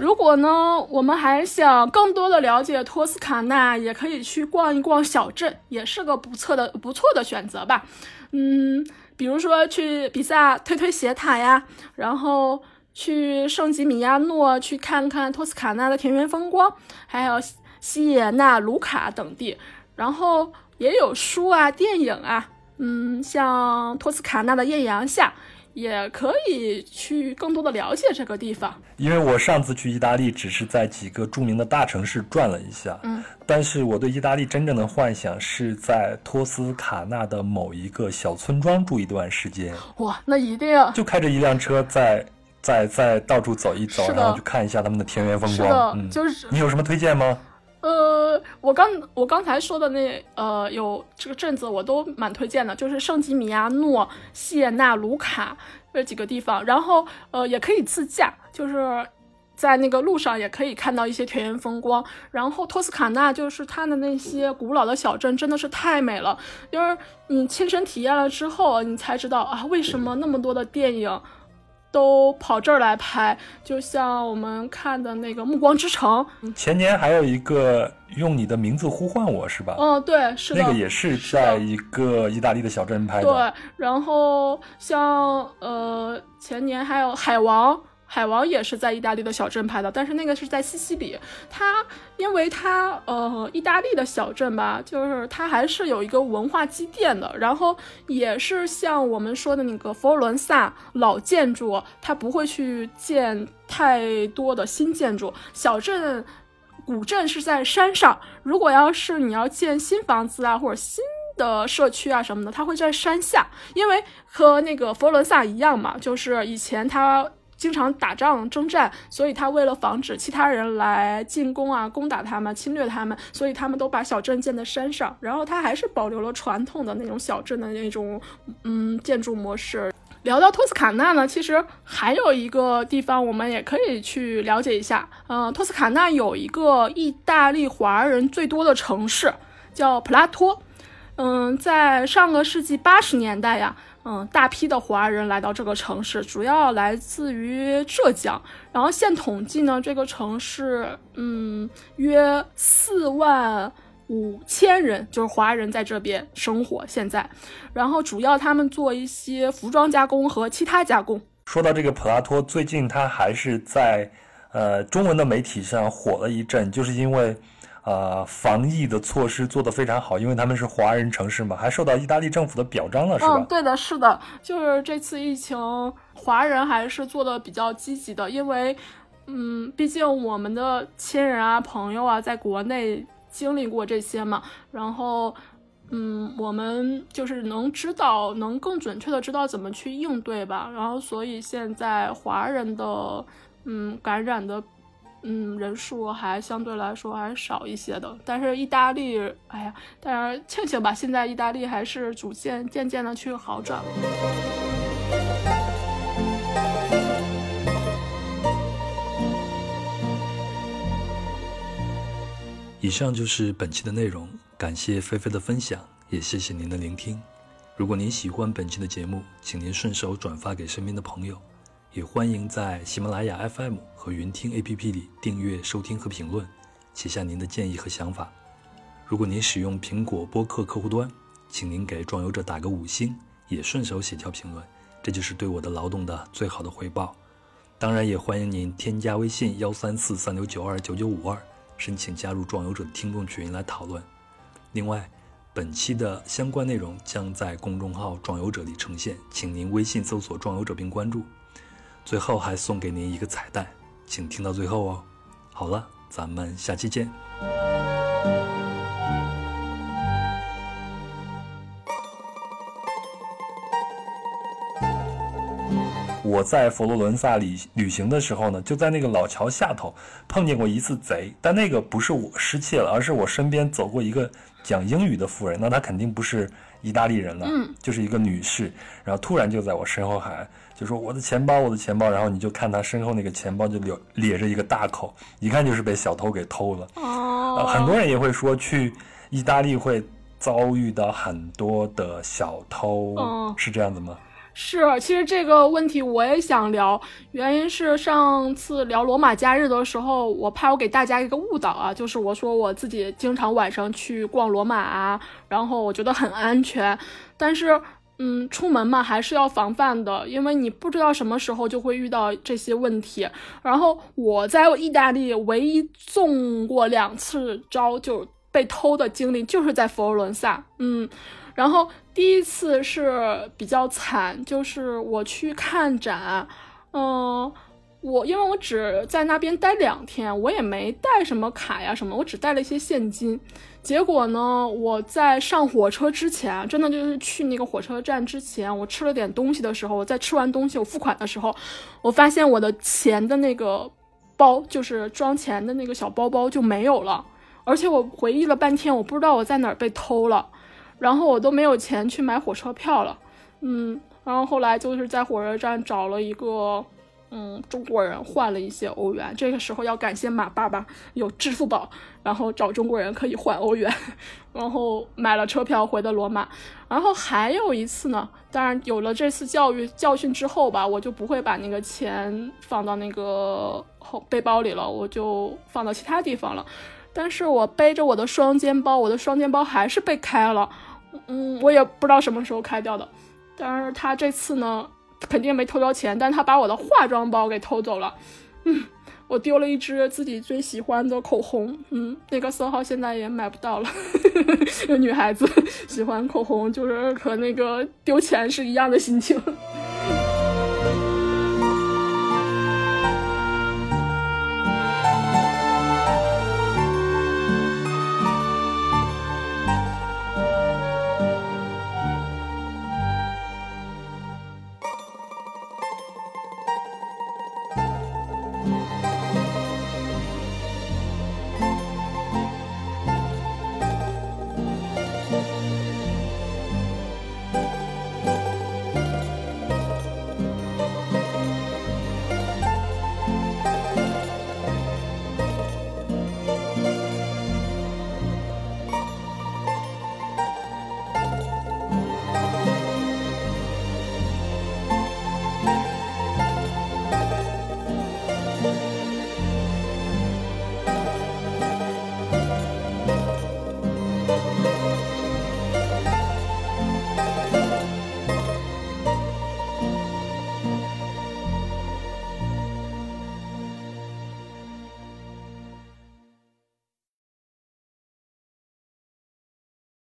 如果呢，我们还想更多的了解托斯卡纳，也可以去逛一逛小镇，也是个不错的不错的选择吧。嗯，比如说去比萨推推斜塔呀，然后去圣吉米亚诺去看看托斯卡纳的田园风光，还有西耶纳卢卡等地。然后也有书啊、电影啊，嗯，像托斯卡纳的艳阳下。也可以去更多的了解这个地方，因为我上次去意大利只是在几个著名的大城市转了一下，嗯，但是我对意大利真正的幻想是在托斯卡纳的某一个小村庄住一段时间。哇，那一定要就开着一辆车在在在到处走一走，然后去看一下他们的田园风光。嗯，就是你有什么推荐吗？呃，我刚我刚才说的那呃有这个镇子我都蛮推荐的，就是圣吉米亚诺、谢纳卢卡这几个地方，然后呃也可以自驾，就是在那个路上也可以看到一些田园风光。然后托斯卡纳就是它的那些古老的小镇真的是太美了，就是你亲身体验了之后，你才知道啊为什么那么多的电影。都跑这儿来拍，就像我们看的那个《暮光之城》。前年还有一个用你的名字呼唤我，是吧？嗯，对，是的。那个也是在一个意大利的小镇拍的。对，然后像呃，前年还有《海王》。海王也是在意大利的小镇拍的，但是那个是在西西里。它因为它呃，意大利的小镇吧，就是它还是有一个文化积淀的。然后也是像我们说的那个佛罗伦萨老建筑，它不会去建太多的新建筑。小镇古镇是在山上，如果要是你要建新房子啊，或者新的社区啊什么的，它会在山下，因为和那个佛罗伦萨一样嘛，就是以前它。经常打仗征战，所以他为了防止其他人来进攻啊、攻打他们、侵略他们，所以他们都把小镇建在山上。然后他还是保留了传统的那种小镇的那种嗯建筑模式。聊到托斯卡纳呢，其实还有一个地方我们也可以去了解一下。嗯，托斯卡纳有一个意大利华人最多的城市，叫普拉托。嗯，在上个世纪八十年代呀。嗯，大批的华人来到这个城市，主要来自于浙江。然后现统计呢，这个城市，嗯，约四万五千人，就是华人在这边生活。现在，然后主要他们做一些服装加工和其他加工。说到这个普拉托，最近他还是在呃中文的媒体上火了一阵，就是因为。呃，防疫的措施做得非常好，因为他们是华人城市嘛，还受到意大利政府的表彰了，是吧？嗯，对的，是的，就是这次疫情，华人还是做的比较积极的，因为，嗯，毕竟我们的亲人啊、朋友啊，在国内经历过这些嘛，然后，嗯，我们就是能知道，能更准确的知道怎么去应对吧，然后，所以现在华人的，嗯，感染的。嗯，人数还相对来说还是少一些的，但是意大利，哎呀，但是庆幸吧，现在意大利还是逐渐渐渐的去好转了。以上就是本期的内容，感谢菲菲的分享，也谢谢您的聆听。如果您喜欢本期的节目，请您顺手转发给身边的朋友。也欢迎在喜马拉雅 FM 和云听 APP 里订阅、收听和评论，写下您的建议和想法。如果您使用苹果播客客户端，请您给壮游者打个五星，也顺手写条评论，这就是对我的劳动的最好的回报。当然，也欢迎您添加微信幺三四三六九二九九五二，申请加入壮游者的听众群来讨论。另外，本期的相关内容将在公众号“壮游者”里呈现，请您微信搜索“壮游者”并关注。最后还送给您一个彩蛋，请听到最后哦。好了，咱们下期见。我在佛罗伦萨旅旅行的时候呢，就在那个老桥下头碰见过一次贼，但那个不是我失窃了，而是我身边走过一个讲英语的妇人，那她肯定不是意大利人了，嗯，就是一个女士，然后突然就在我身后喊。就说我的钱包，我的钱包，然后你就看他身后那个钱包就咧咧着一个大口，一看就是被小偷给偷了。哦，很多人也会说去意大利会遭遇到很多的小偷，是这样子吗？是，其实这个问题我也想聊，原因是上次聊罗马假日的时候，我怕我给大家一个误导啊，就是我说我自己经常晚上去逛罗马啊，然后我觉得很安全，但是。嗯，出门嘛还是要防范的，因为你不知道什么时候就会遇到这些问题。然后我在意大利唯一中过两次招就被偷的经历，就是在佛罗伦萨。嗯，然后第一次是比较惨，就是我去看展，嗯，我因为我只在那边待两天，我也没带什么卡呀什么，我只带了一些现金。结果呢？我在上火车之前，真的就是去那个火车站之前，我吃了点东西的时候，我在吃完东西，我付款的时候，我发现我的钱的那个包，就是装钱的那个小包包就没有了。而且我回忆了半天，我不知道我在哪儿被偷了，然后我都没有钱去买火车票了。嗯，然后后来就是在火车站找了一个。嗯，中国人换了一些欧元，这个时候要感谢马爸爸有支付宝，然后找中国人可以换欧元，然后买了车票回的罗马。然后还有一次呢，当然有了这次教育教训之后吧，我就不会把那个钱放到那个后背包里了，我就放到其他地方了。但是我背着我的双肩包，我的双肩包还是被开了，嗯，我也不知道什么时候开掉的。但是他这次呢？肯定没偷到钱，但他把我的化妆包给偷走了。嗯，我丢了一支自己最喜欢的口红，嗯，那个色号现在也买不到了。[LAUGHS] 女孩子喜欢口红，就是和那个丢钱是一样的心情。